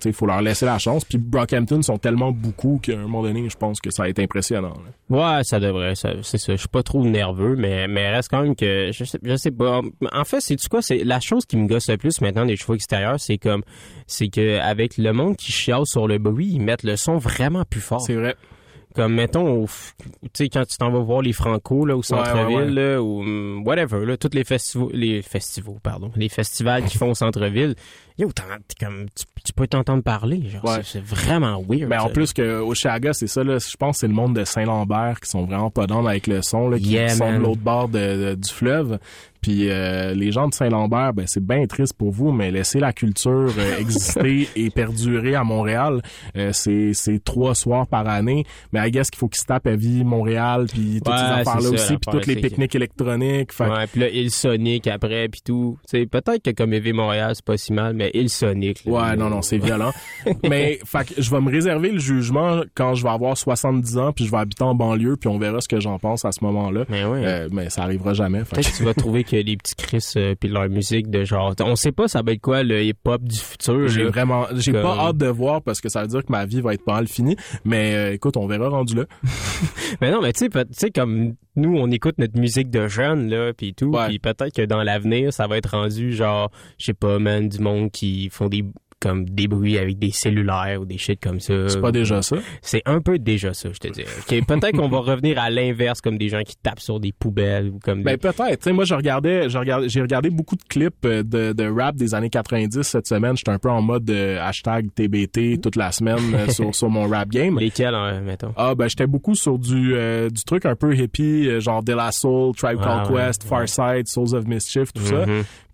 sais, il faut leur laisser la chance. Puis Brockhampton sont tellement beaucoup qu'à un moment donné, je pense que ça va être impressionnant. là. Ouais, ça devrait, c'est ça. Je suis pas trop nerveux, mais, mais reste quand même que, je sais, je sais pas. En fait, c'est tu quoi, c'est la chose qui me gosse le plus maintenant des chevaux extérieurs, c'est comme, c'est que avec le monde qui chiale sur le bruit, ils mettent le son vraiment plus fort. C'est vrai. Comme mettons, au tu sais quand tu t'en vas voir les Franco là au centre-ville ouais, ouais. là, ou hum, whatever là, tous les festivals, les festivals pardon, les festivals qui font au centre-ville, yo, comme, tu, tu peux t'entendre parler, genre c'est- vraiment weird. Mais Ben, en ça. plus que Oshiaga, c'est ça, là, je pense que c'est le monde de Saint-Lambert qui sont vraiment pas dans avec le son, là, qui Yeah, sont de l'autre bord de- de- du fleuve. Puis euh, les gens de Saint-Lambert, ben c'est bien triste pour vous, mais laissez la culture euh, exister et perdurer à Montréal. Euh, c'est trois soirs par année, mais I guess qu'il faut qu'ils se tapent à vie Montréal, puis toutes Ouais, ces affaires-là aussi, puis toutes les pique-niques électroniques. Fait Ouais, puis là, il Sonic après, puis tout. Sais, peut-être que comme EV Montréal, c'est pas si mal, mais il Sonic. là, Ouais, non, non, c'est violent. mais, fait je vais me réserver le jugement quand je vais avoir 70 ans, puis je vais habiter en banlieue, puis on verra ce que j'en pense à ce moment-là. Mais ouais. Euh, mais ça arrivera jamais. fait que- Peut-être que tu vas trouver que les petits Chris euh, puis leur musique de genre on sait pas ça va être quoi le hip-hop du futur J'ai vraiment, j'ai Comme- pas hâte de voir parce que ça veut dire que ma vie va être pas mal finie. Mais euh, écoute, on verra rendu là. mais non mais tu sais peut- tu sais comme nous on écoute notre musique de jeunes là puis tout puis peut-être que dans l'avenir ça va être rendu genre je sais pas man du monde qui font des comme des bruits avec des cellulaires ou des shit comme ça. C'est pas déjà ça? C'est un peu déjà ça, je te dis. Peut-être qu'on va revenir à l'inverse, comme des gens qui tapent sur des poubelles ou comme Ben des... peut-être. Tu sais, moi, je regardais, j'ai regardé beaucoup de clips euh, de, de rap des années 90 cette semaine. J'étais un peu en mode euh, hashtag TBT toute la semaine euh, sur, sur mon rap game. Lesquels, hein, mettons? Ah ben j'étais beaucoup sur du euh, du truc un peu hippie, genre De La Soul, Tribe Ah, Called ouais, Quest, Farside, Souls of Mischief, tout ça.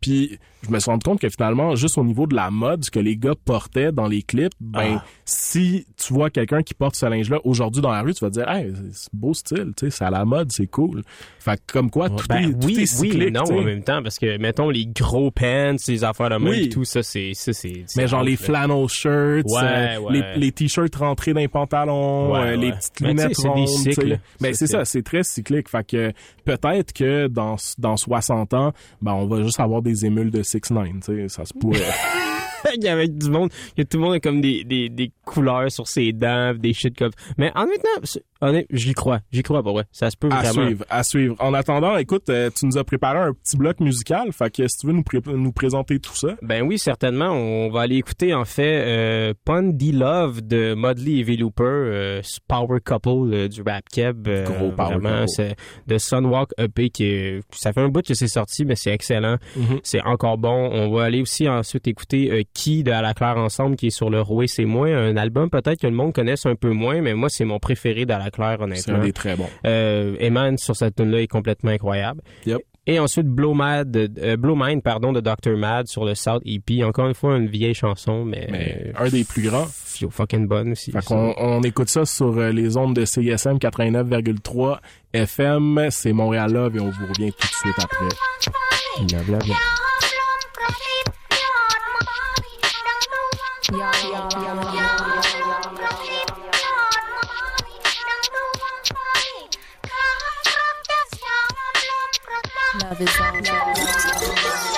Puis je me suis rendu compte que finalement, juste au niveau de la mode, ce que les gars portaient dans les clips, ben Ah. si tu vois quelqu'un qui porte ce linge-là aujourd'hui dans la rue, tu vas te dire, hey, c'est beau style, tu sais, c'est à la mode, c'est cool. Fait que comme quoi, tout Ben est, tout oui, est oui, cyclique. mais non en même temps, parce que, mettons, les gros pants, les affaires de Oui. et tout ça, c'est, ça, c'est, Mais genre les flannel shirts, Ouais, euh, ouais. les, les t-shirts rentrés dans les pantalons, Ouais, euh, les petites sais, lunettes c'est des rondes. tu cycles. Ben c'est- ça, c'est très cyclique. Fait que peut-être que dans dans 60 ans, ben on va juste avoir des émules de 6 9 tu sais, ça se pourrait. Il y avait du monde, que tout le monde a comme des, des, des couleurs sur ses dents, des shit comme. Mais en même temps, c'est- honnête, j'y crois, j'y crois pas vrai. Ça se peut à vraiment. suivre, à suivre. En attendant, écoute, euh, tu nous as préparé un petit bloc musical, fait que si tu veux nous pré- nous présenter tout ça. Ben oui, certainement. On va aller écouter en fait euh, Pun D Love de Mudley et V-Looper, euh, ce power couple euh, du rap keb. euh, Gros power vraiment, c'est de Sunwalk EP qui est, ça fait un bout que c'est sorti, mais c'est excellent. Mhm. C'est encore bon. On va aller aussi ensuite écouter euh, Qui de À la Claire ensemble qui est sur le Roué c'est moi, un album peut-être que le monde connaisse un peu moins, mais moi c'est mon préféré d'À la Claire C'est honnêtement. un des très bons. Euh, Eman sur cette tune là est complètement incroyable. Yep. Et ensuite Blow Mad, euh, Blow Mind pardon de Dr Mad sur le South EP. Encore une fois une vieille chanson, mais, Mais un des plus grands. yo, fucking bonne aussi. Fait on écoute ça sur euh, les ondes de CISM 89,3 FM. C'est Montréal Love et on vous revient tout de suite après. Love, love, is all.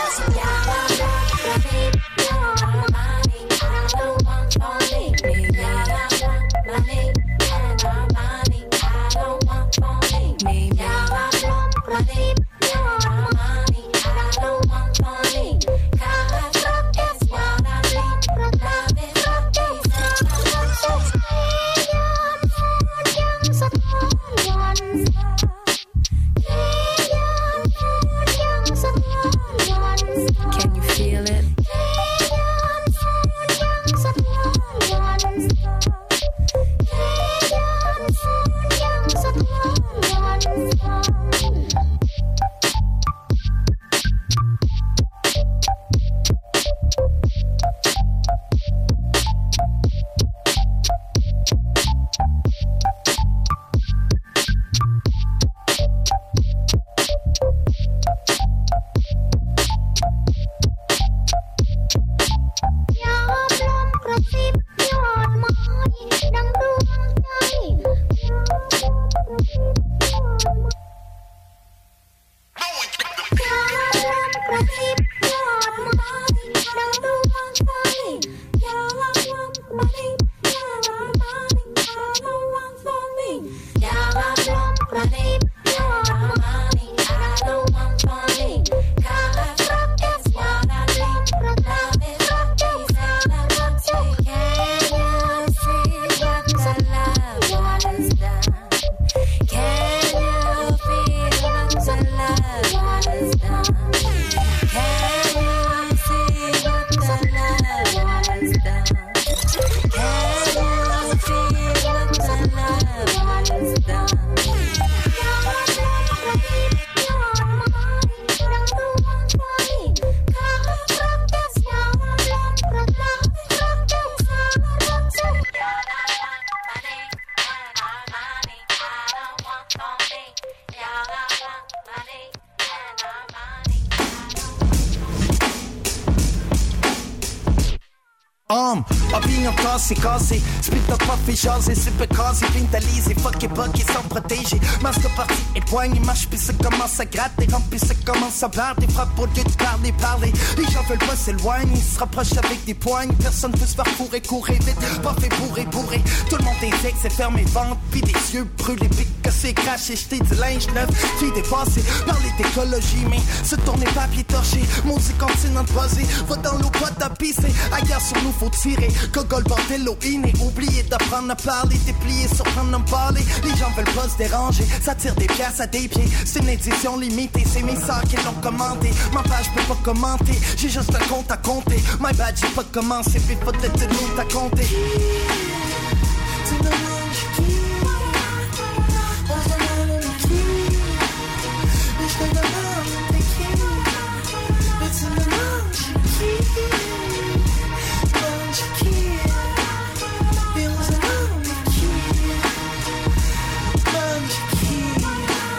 Cassée, cassée, spit up pas fait jaser, super cassé, vintalisé, fuck et bug, ils sont protégés. Masque parti et poigne, marche, puis ça commence à gratter, rempli, ça commence à battre, des frappes au lieu de parler, parler. Les gens veulent pas s'éloigner, ils se rapprochent avec des poignes, personne peut se faire fourrer, courir vite, pas fait bourrer, bourrer. Tout le monde est sec, c'est fermé, vente, puis des yeux brûlés, pique, cassé, craché, jeté du linge neuf, fille dépassée, parler d'écologie, mais se tourner papier torché, maudit continent buzzé, va dans l'eau, pas tapisser, ailleurs sur nous faut tirer, gogol, bordello, inné, oublier d'apprendre à parler, déplier, surprendre, en parler, les gens veulent pas se déranger, ça tire des pièces à des pieds, c'est une décision limitée, c'est mes sœurs qui l'ont commenté. Ma page peut pas commenter, j'ai juste un compte à compter. My bad, j'ai pas commencé, puis peut-être une autre à compter.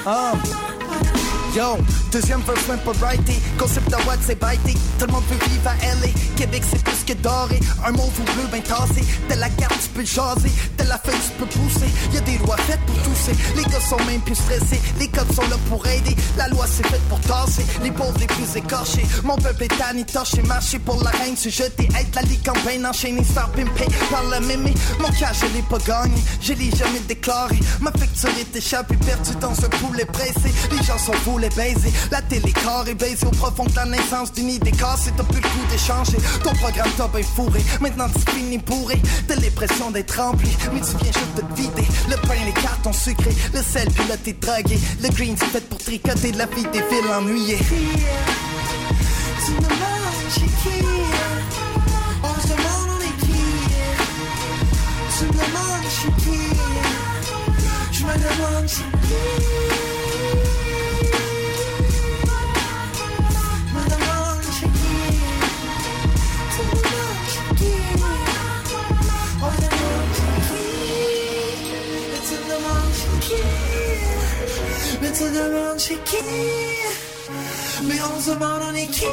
Um. Yo, deuxième verse même pas righté Concept de what c'est bitey. Tout le monde veut vivre à LA Québec c'est plus Un mauve ou bleu ben tassé Telle la carte tu peux jaser. Telle la feuille tu peux pousser. Y'a des lois faites pour tousser. Les gars sont même plus stressés. Les codes sont là pour aider. La loi c'est faite pour tasser. Les pauvres les plus écorchés. Mon peuple est tanné torché Marché pour la reine. Se jeter être la ligue campagne Enchaîné se faire pimper par la mémé. Mon cas je l'ai pas gagné. Je l'ai jamais déclaré. Ma facture est échappée Perdue dans un poulet pressé. Les gens sont fous les baiser La télé carré baisée au profond de la naissance d'une idée cassée. T'as plus le coup d'échanger. Ton programme t'a bien fourré. Maintenant tu finis bourré. T'as l'impression d'être rempli. Mais tu viens juste de te vider Le pain, les cartons sucrés. Le sel puis là t'es dragué. Le green c'est fait pour tricoter de la vie des villes ennuyées. Tu me manges, Mais on se demande on est qui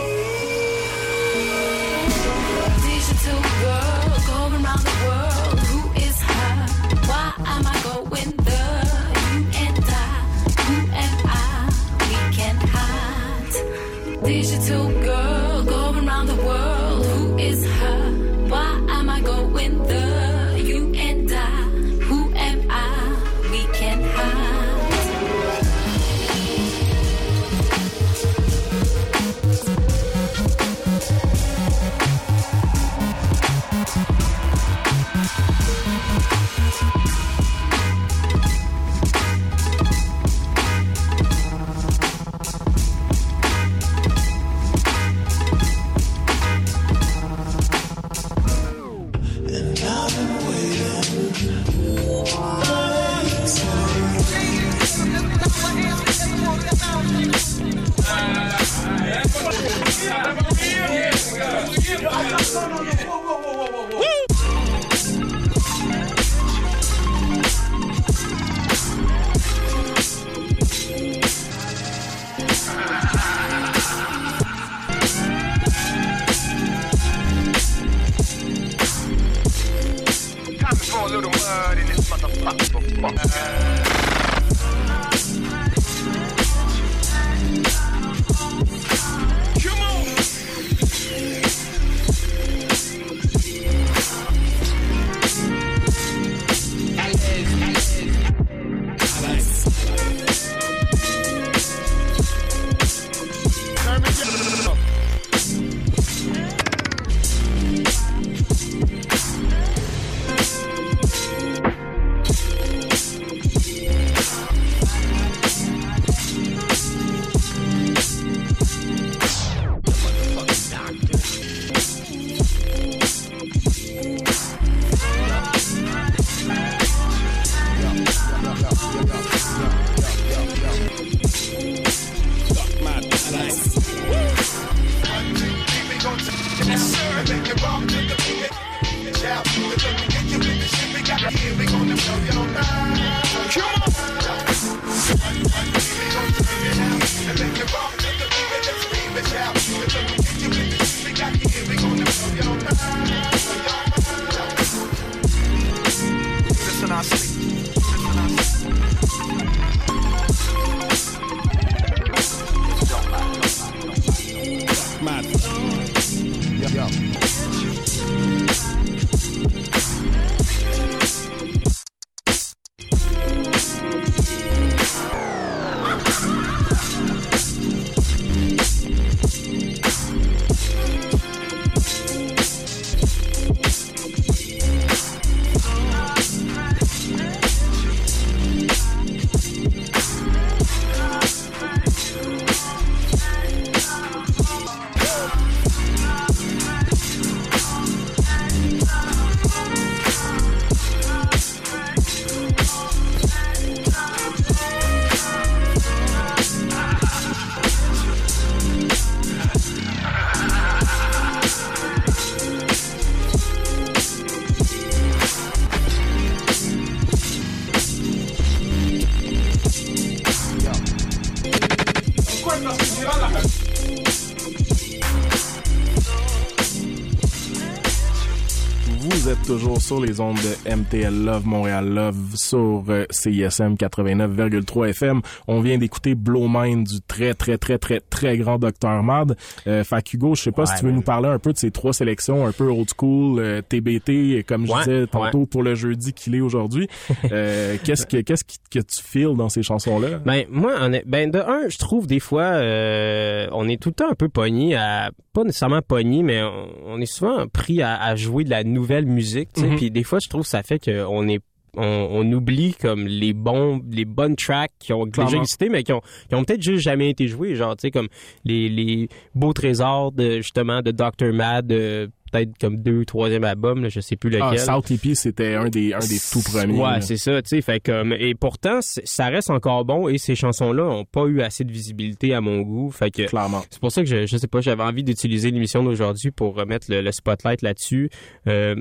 sur les ondes de MTL Love, Montréal Love, sur CISM 89,3 FM. On vient d'écouter Blow Mind du très, très, très, très, très grand Dr. Mad. Euh, fait Hugo, je sais pas si tu veux nous parler un peu de ces trois sélections un peu old school, euh, TBT, comme je Ouais, disais tantôt ouais. pour le jeudi qu'il est aujourd'hui. Euh, qu'est-ce que, qu'est-ce que tu feels dans ces chansons-là? Ben moi, on est, ben de un, je trouve des fois, euh, on est tout le temps un peu pogné à, pas nécessairement pogné, mais on, on est souvent pris à, à jouer de la nouvelle musique, tu sais. Puis des fois, je trouve que ça fait qu'on est on, on oublie comme les bons les bonnes tracks qui ont déjà Clairement. existé mais qui ont, qui ont peut-être juste jamais été joués genre tu sais comme les, les beaux trésors de justement de Dr Mad euh, peut-être comme deux troisième album là, je sais plus lequel Ah, South EP, c'était un des, un des tout premiers. Ouais, c'est ça, tu sais, fait comme et pourtant ça reste encore bon et ces chansons-là ont pas eu assez de visibilité à mon goût, fait que Clairement. c'est pour ça que je, je sais pas, j'avais envie d'utiliser l'émission d'aujourd'hui pour remettre le, le spotlight là-dessus. Euh,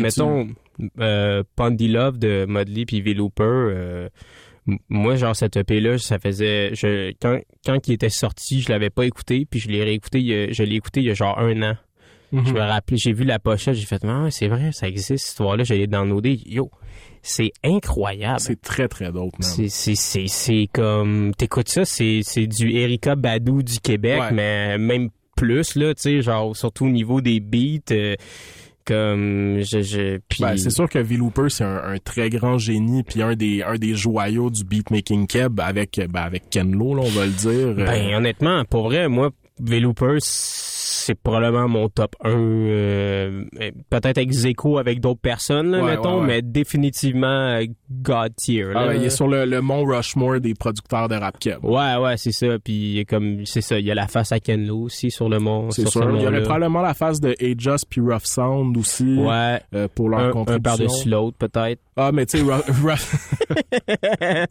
Mettons euh, Pondy Love de Mudley puis V-Looper, euh, m- moi genre cette EP là, ça faisait je quand quand il était sorti, je l'avais pas écouté puis je l'ai réécouté, je l'ai écouté il y a genre un an. Je me rappelais, j'ai vu la pochette, j'ai fait, ah, c'est vrai, ça existe, cette histoire-là, j'allais downloader. Yo, c'est incroyable. C'est très, très dope, man. C'est, c'est, c'est, c'est comme, t'écoutes ça, c'est, c'est du Erika Badou du Québec, Ouais. mais même plus, là, tu sais, genre, surtout au niveau des beats, euh, comme, je, je, puis... Ben, c'est sûr que V-Looper, c'est un, un très grand génie, puis un des, un des joyaux du beatmaking keb avec, ben, avec Ken Lo, là, on va le dire. Euh, Ben, honnêtement, pour vrai, moi, V-Looper, c'est probablement mon top 1. euh, peut-être ex aequo avec d'autres personnes, là, Ouais, mettons, ouais, ouais. mais définitivement euh, God tier. ah, là. il est sur le, le mont Rushmore des producteurs de rap keb. Ouais, ouais, c'est ça. Puis il y a comme c'est ça, il y a la face à Ken Lo aussi sur le mont. C'est sûr. Il y aurait probablement la face de Aegis puis Rough Sound aussi. Ouais. euh, pour leur un, un contribution. par-dessus l'autre, peut-être. Ah, mais tu sais,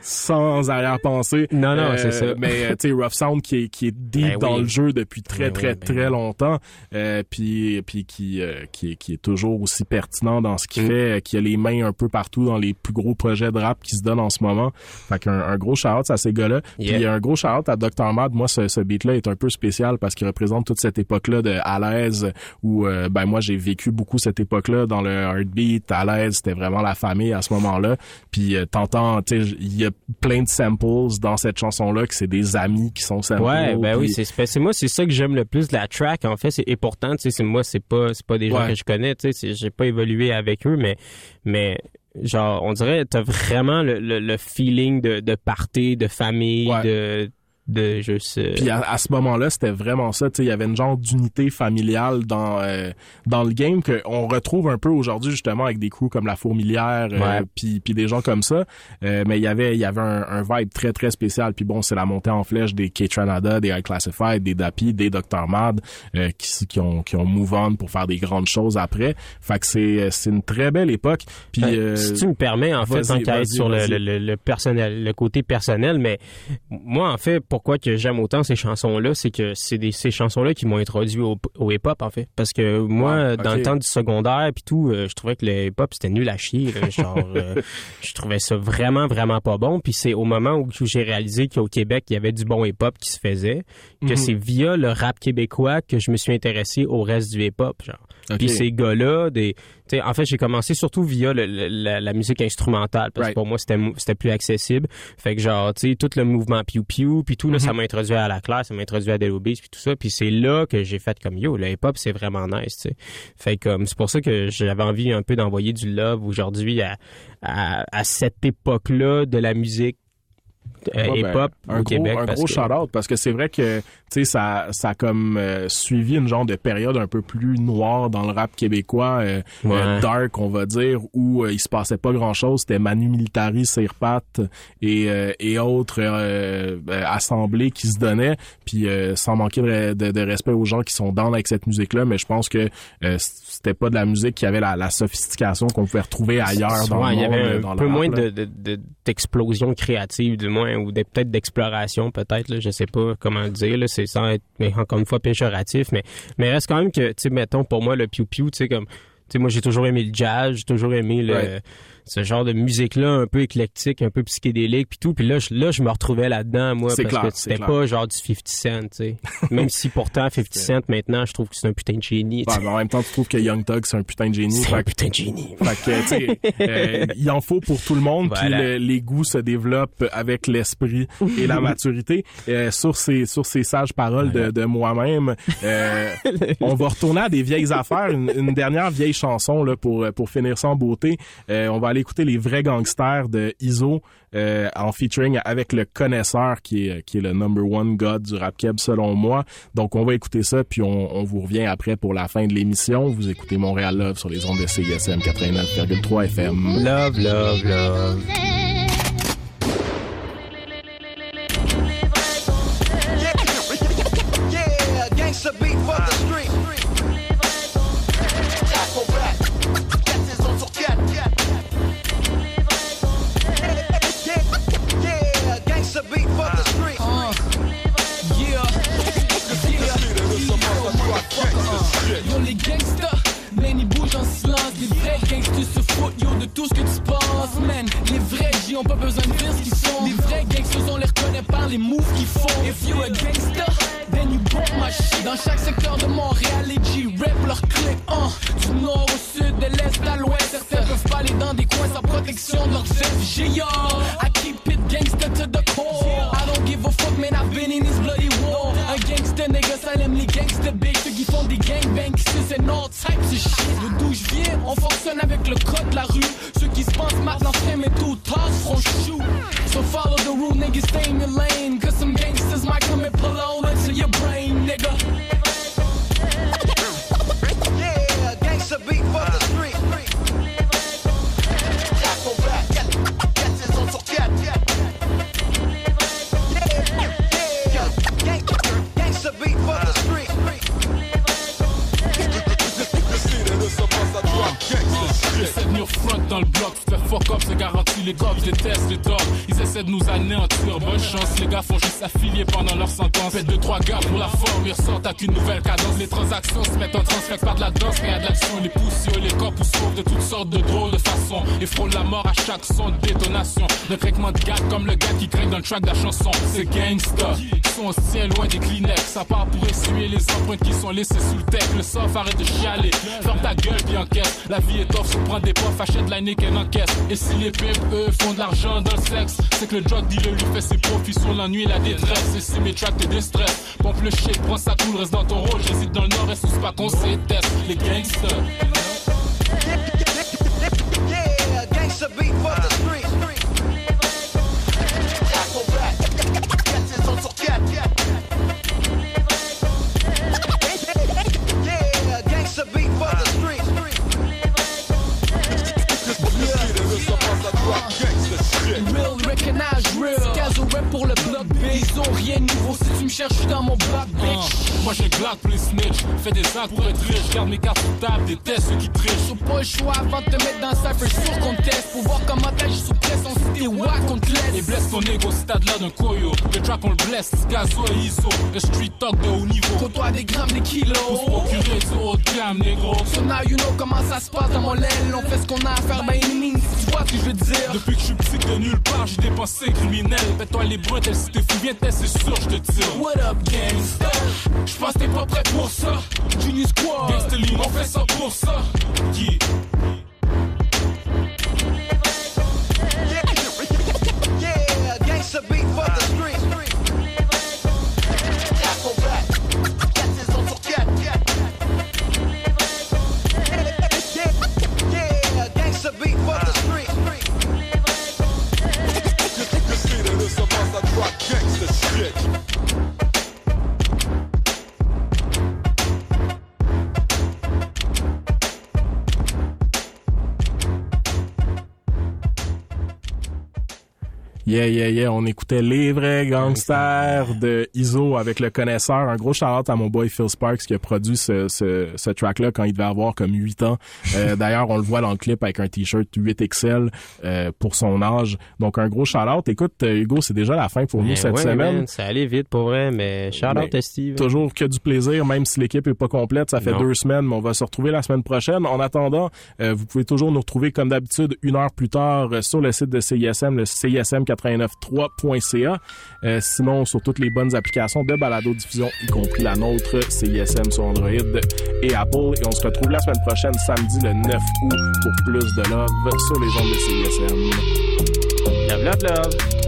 sans arrière-pensée. Non, non, Euh, c'est ça. Mais tu sais, Rough Sound qui est, qui est deep Ben dans oui. le jeu depuis très, Ben très, oui, très oui. longtemps. Euh, puis puis qui, euh, qui, qui est toujours aussi pertinent dans ce qu'il Mm. fait, qui a les mains un peu partout dans les plus gros projets de rap qui se donnent en ce moment. Fait qu'un un gros shout-out à ces gars-là. Yeah. Puis un gros shout-out à Dr. Mad. Moi, ce, ce beat-là est un peu spécial parce qu'il représente toute cette époque-là de à l'aise où euh, ben moi j'ai vécu beaucoup cette époque-là dans le heartbeat à l'aise c'était vraiment la famille à ce moment-là puis euh, t'entends tu sais il y a plein de samples dans cette chanson-là que c'est des amis qui sont samples Ouais, ben oui, puis- c'est c'est- c'est moi c'est ça que j'aime le plus de la track en fait, c'est et pourtant tu sais c'est moi c'est pas c'est pas des gens Ouais. que je connais, tu sais, j'ai pas évolué avec eux mais mais genre on dirait t'as vraiment le, le, le feeling de de party, de famille, Ouais. de de juste euh, Puis à, à ce moment-là, c'était vraiment ça. Tu sais, il y avait une genre d'unité familiale dans euh, dans le game que on retrouve un peu aujourd'hui justement avec des crews comme la Fourmilière, euh, puis puis des gens comme ça. Euh, mais il y avait il y avait un, un vibe très très spécial. Puis bon, c'est la montée en flèche des K-Tranada, des High Classified, des Dapi, des Dr Mad euh, qui qui ont qui ont move on pour faire des grandes choses après. Fait que c'est c'est une très belle époque. Puis Ben, euh, si tu me permets, en fait, vas-y, sur le, le, le- le personnel, le côté personnel, mais moi, en fait, pourquoi que j'aime autant ces chansons-là, c'est que c'est des ces chansons-là qui m'ont introduit au, au hip-hop, en fait. Parce que moi, Ouais, dans le temps du secondaire puis tout, euh, je trouvais que le hip-hop c'était nul à chier. là. genre, euh, je trouvais ça vraiment, vraiment pas bon. Puis c'est au moment où j'ai réalisé qu'au Québec, il y avait du bon hip-hop qui se faisait, que Mhm. c'est via le rap québécois que je me suis intéressé au reste du hip-hop, genre. Ok. Puis ces gars-là, des, tu sais, en fait, j'ai commencé surtout via le- le- la, la musique instrumentale parce Right. que pour moi c'était plus accessible. Fait que genre, tu sais, tout le mouvement piou piou, puis tout là, Mhm. ça m'a introduit à la classe, ça m'a introduit à Beats, puis tout ça. Puis c'est là que j'ai fait comme yo, le hip-hop c'est vraiment nice, tu sais. Fait que comme c'est pour ça que j'avais envie un peu d'envoyer du love aujourd'hui à, à, à cette époque-là de la musique euh, Ouais, ben, hip-hop un au gros, Québec. un parce gros que- shout-out parce que c'est vrai que tu sais ça ça a comme euh, suivi une genre de période un peu plus noire dans le rap québécois euh, Ouais. euh, dark on va dire où euh, il se passait pas grand-chose c'était Manu Militari Sirpat et euh, et autres assemblées qui se donnaient puis euh, sans manquer de, de- de respect aux gens qui sont dans avec cette musique là mais je pense que euh, c'était pas de la musique qui avait la, la sophistication qu'on pouvait retrouver ailleurs dans le il y monde avait un peu moins là. de, de, de- d'explosion créative du moins ou peut-être d'exploration peut-être là, je sais pas comment dire là, c'est sans être mais encore une fois péjoratif mais mais reste quand même que tu mettons pour moi le piou piou tu sais comme tu sais moi j'ai toujours aimé le jazz, j'ai toujours aimé le. Ce genre de musique-là un peu éclectique, un peu psychédélique, puis tout. Puis là, je, là, je me retrouvais là-dedans, moi, parce clair, que c'était pas genre du 50 Cent, tu sais. Même si pourtant, 50 Cent, maintenant, je trouve que c'est un putain de génie. sais. mais en même temps, tu trouves que Young Thug, c'est un putain de génie. C'est un putain de génie. Fait que, tu sais, euh, il en faut pour tout le monde, puis Voilà. le- les goûts se développent avec l'esprit et la maturité. Euh, sur ces sur ces sages paroles de, de moi-même, euh, on va retourner à des vieilles affaires. Une, une dernière vieille chanson là pour pour finir en beauté. Euh, on va aller écouter les vrais gangsters de Iso euh, en featuring avec le connaisseur qui est qui est le number one god du rap keb selon moi. Donc on va écouter ça puis on, on vous revient après pour la fin de l'émission. Vous écoutez Montréal Love sur les ondes de CISM 89,3 FM. Love, love, love. Tout ce que tu penses. Man, les vrais G ont pas besoin de dire ce qu'ils font. Les vrais gangsters on les reconnaît par les moves qu'ils font. If you a gangster, then you bump my shit. Dans chaque secteur de Montréal les G rap leur hein. Du nord au sud, de l'est à l'ouest. Certains peuvent pas aller dans des coins sans protection de FG yo I keep it gangster to the core. I don't give a fuck man I've been in this Un gangster ça aime les gangster big Ceux qui font des gangbangs. C'est no type de shit. De d'où je on fonctionne avec le code de la rue. Ceux qui se pensent maintenant fait mais tout toss front shoot So follow the rule nigga stay in your lane. Cause some gangsters might come and pull on into your brain nigga. Yeah, gangsta beat for the Venir front dans le bloc, faire fuck up, c'est garanti, les gars, je déteste les dogs. Ils essaient de nous anéantir, bonne chance, les gars font juste affilier pendant leur sentence. Faites deux, trois gars pour la forme, ils ressortent avec une nouvelle cadence. Les transactions se mettent en transfert par de la danse, a de l'action, les poussieux, les corps sauvent de toutes sortes de drôles de façons. Et frôlent la mort à chaque son de détonation. De craquement de gars comme le gars qui craque dans le track de la chanson. C'est gangsta, ils sont aussi loin des Kleenex. Ça part pour essuyer les empreintes qui sont laissées sous le tech. Le soft arrête de chialer, ferme ta gueule puis encaisse. La vie est off, se prend des profs, achète la nique et encaisse. Et si les pimps, eux, font de l'argent dans le sexe, c'est que le drug dealer lui fait ses profits sur l'ennui et la détresse. Et si mes tracks te déstressent, pompe le shit, prends ça cool, reste dans ton rôle. J'hésite dans le nord, et c'est pas qu'on s'éteste? Les gangsters. Yeah, gangsta beat for the street. Ils ont rien nouveau me cherches, dans mon bloc, bitch. Moi j'ai glac pour les snitch, fais des actes pour être riche, garde mes cartes sur table, déteste ceux qui trichent. T'as pas le choix avant de te mettre dans ça, fait sûr qu'on te teste. Pour voir comment t'agis sous pression, si t'es wack, on te Et laisse. blesse ton ego, stade là d'un koyo. Le trap on le blesse, gazo et iso. Le street talk de haut niveau. Côtoie des grammes, des kilos. Pour se procurer du haut de gamme, négro. So now you know comment ça se passe dans mon l'aile. On fait ce qu'on a à faire, ben any means. Tu vois ce que je veux dire? Depuis que je suis petit de nulle part, j'ai dépensé criminel. Fais-toi les bruns, si t'es fou, viens c'est sûr, je te tire. What up, gangsta? J'pense t'es pas prêt pour ça. Junior Squad. Gangsta Lean, on fait ça pour ça. Yeah. Yeah, gangsta beat for the street. Afroback, Yeah, yeah, yeah. On écoutait Les vrais gangsters de ISO avec le connaisseur. Un gros shout-out à mon boy Phil Sparks qui a produit ce, ce, ce track-là quand il devait avoir comme 8 ans. Euh, D'ailleurs, on le voit dans le clip avec un t-shirt 8XL euh, pour son âge. Donc, un gros shout-out. Écoute, euh, Hugo, c'est déjà la fin pour nous cette ouais, semaine. man, ça allait vite pour vrai, mais shout out Mais à Steve. Toujours que du plaisir, même si l'équipe est pas complète. Ça fait Non. deux semaines, mais on va se retrouver la semaine prochaine. En attendant, euh, vous pouvez toujours nous retrouver comme d'habitude une heure plus tard sur le site de CISM, le CISM893.ca. Euh, sinon, sur toutes les bonnes applications de balado-diffusion, y compris la nôtre, CISM sur Android et Apple. Et on se retrouve la semaine prochaine, samedi le 9 août, pour plus de love sur les ondes de CISM. Love, love, love.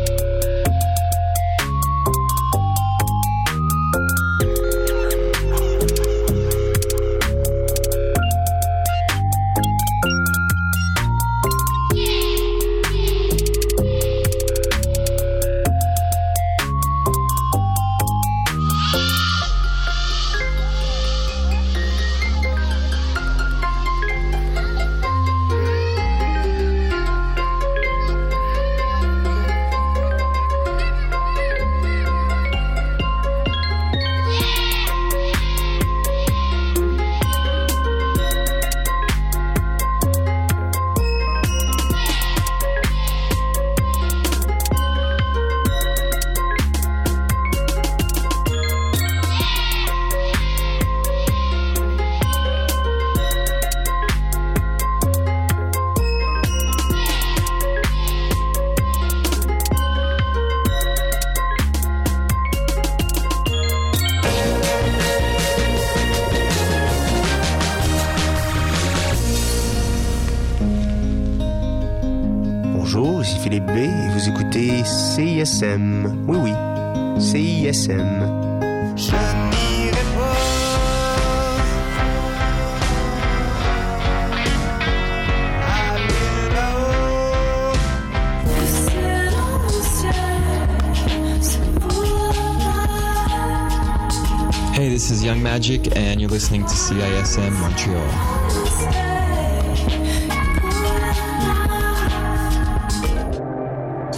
Magic, and you're listening to CISM Montreal.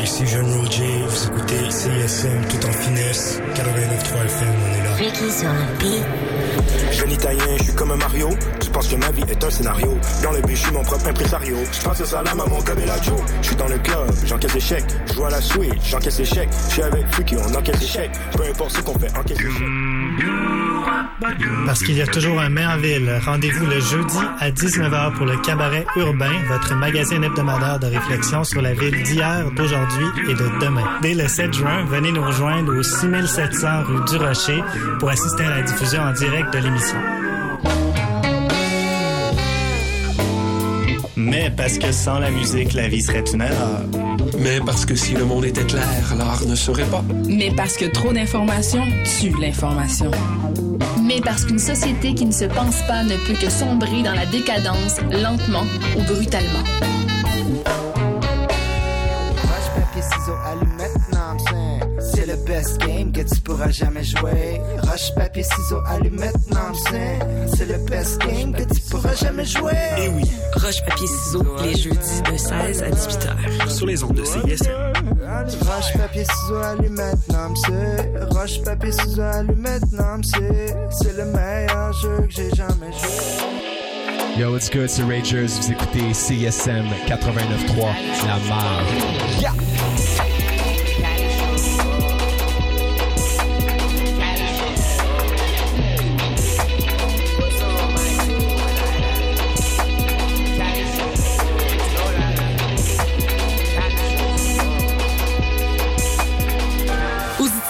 Ici Jeune Roger, vous écoutez CSM tout en finesse, 89.3 FM, on est là. Ricky sur le beat. Jeune italien, je suis comme un Mario. Je pense que ma vie est un scénario. Dans le but, je suis mon propre impresario. Je passe ça à mon Cabelaggio. Je suis dans le club, j'encaisse des chèques. Je joue à la suite, j'encaisse des chèques. Je suis avec Fuki, on encaisse des chèques. Peu importe ce qu'on fait, encaisse des chèques. Parce qu'il y a toujours un mai en ville. Rendez-vous le jeudi à 19h pour le Cabaret Urbain, votre magazine hebdomadaire de réflexion sur la ville d'hier, d'aujourd'hui et de demain. Dès le 7 juin, venez nous rejoindre au 6700 rue du Rocher pour assister à la diffusion en direct de l'émission. Mais parce que sans la musique, la vie serait une erreur. Mais parce que si le monde était clair, l'art ne serait pas. Mais parce que trop d'informations tue l'information. Mais parce qu'une société qui ne se pense pas ne peut que sombrer dans la décadence, lentement ou brutalement. Pourras jamais jouer. Roche, papier, ciseaux, allumette, non, c'est- c'est le best game que tu pourras jamais jouer. Et oui, roche, papier, ciseaux, les jeudis de 16 à 18 heures. Sur les ondes de CISM. Roche, papier, ciseaux, allumette, non, c'est. Roche, papier, ciseaux, allumette, non, c'est. C'est le meilleur jeu que j'ai jamais joué. Yo, what's good, c'est Ragers. Vous écoutez CSM 89.3, la marge.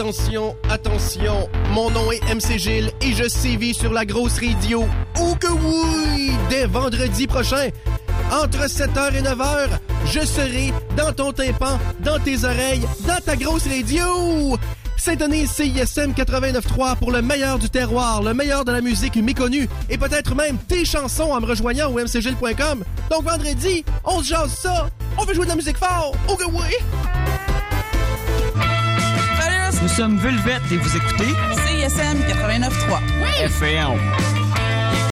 Attention, attention, mon nom est MC Gilles et je sévis sur la grosse radio. Oh que oui! Dès vendredi prochain, entre 7h et 9h, je serai dans ton tympan, dans tes oreilles, dans ta grosse radio! Saint-Denis CISM 89.3 pour le meilleur du terroir, le meilleur de la musique méconnue et peut-être même tes chansons en me rejoignant au mcgil.com. Donc vendredi, on se jase ça, on veut jouer de la musique fort, oh que oui! Nous sommes Vulvette et vous écoutez CSM 89.3 oui. FM.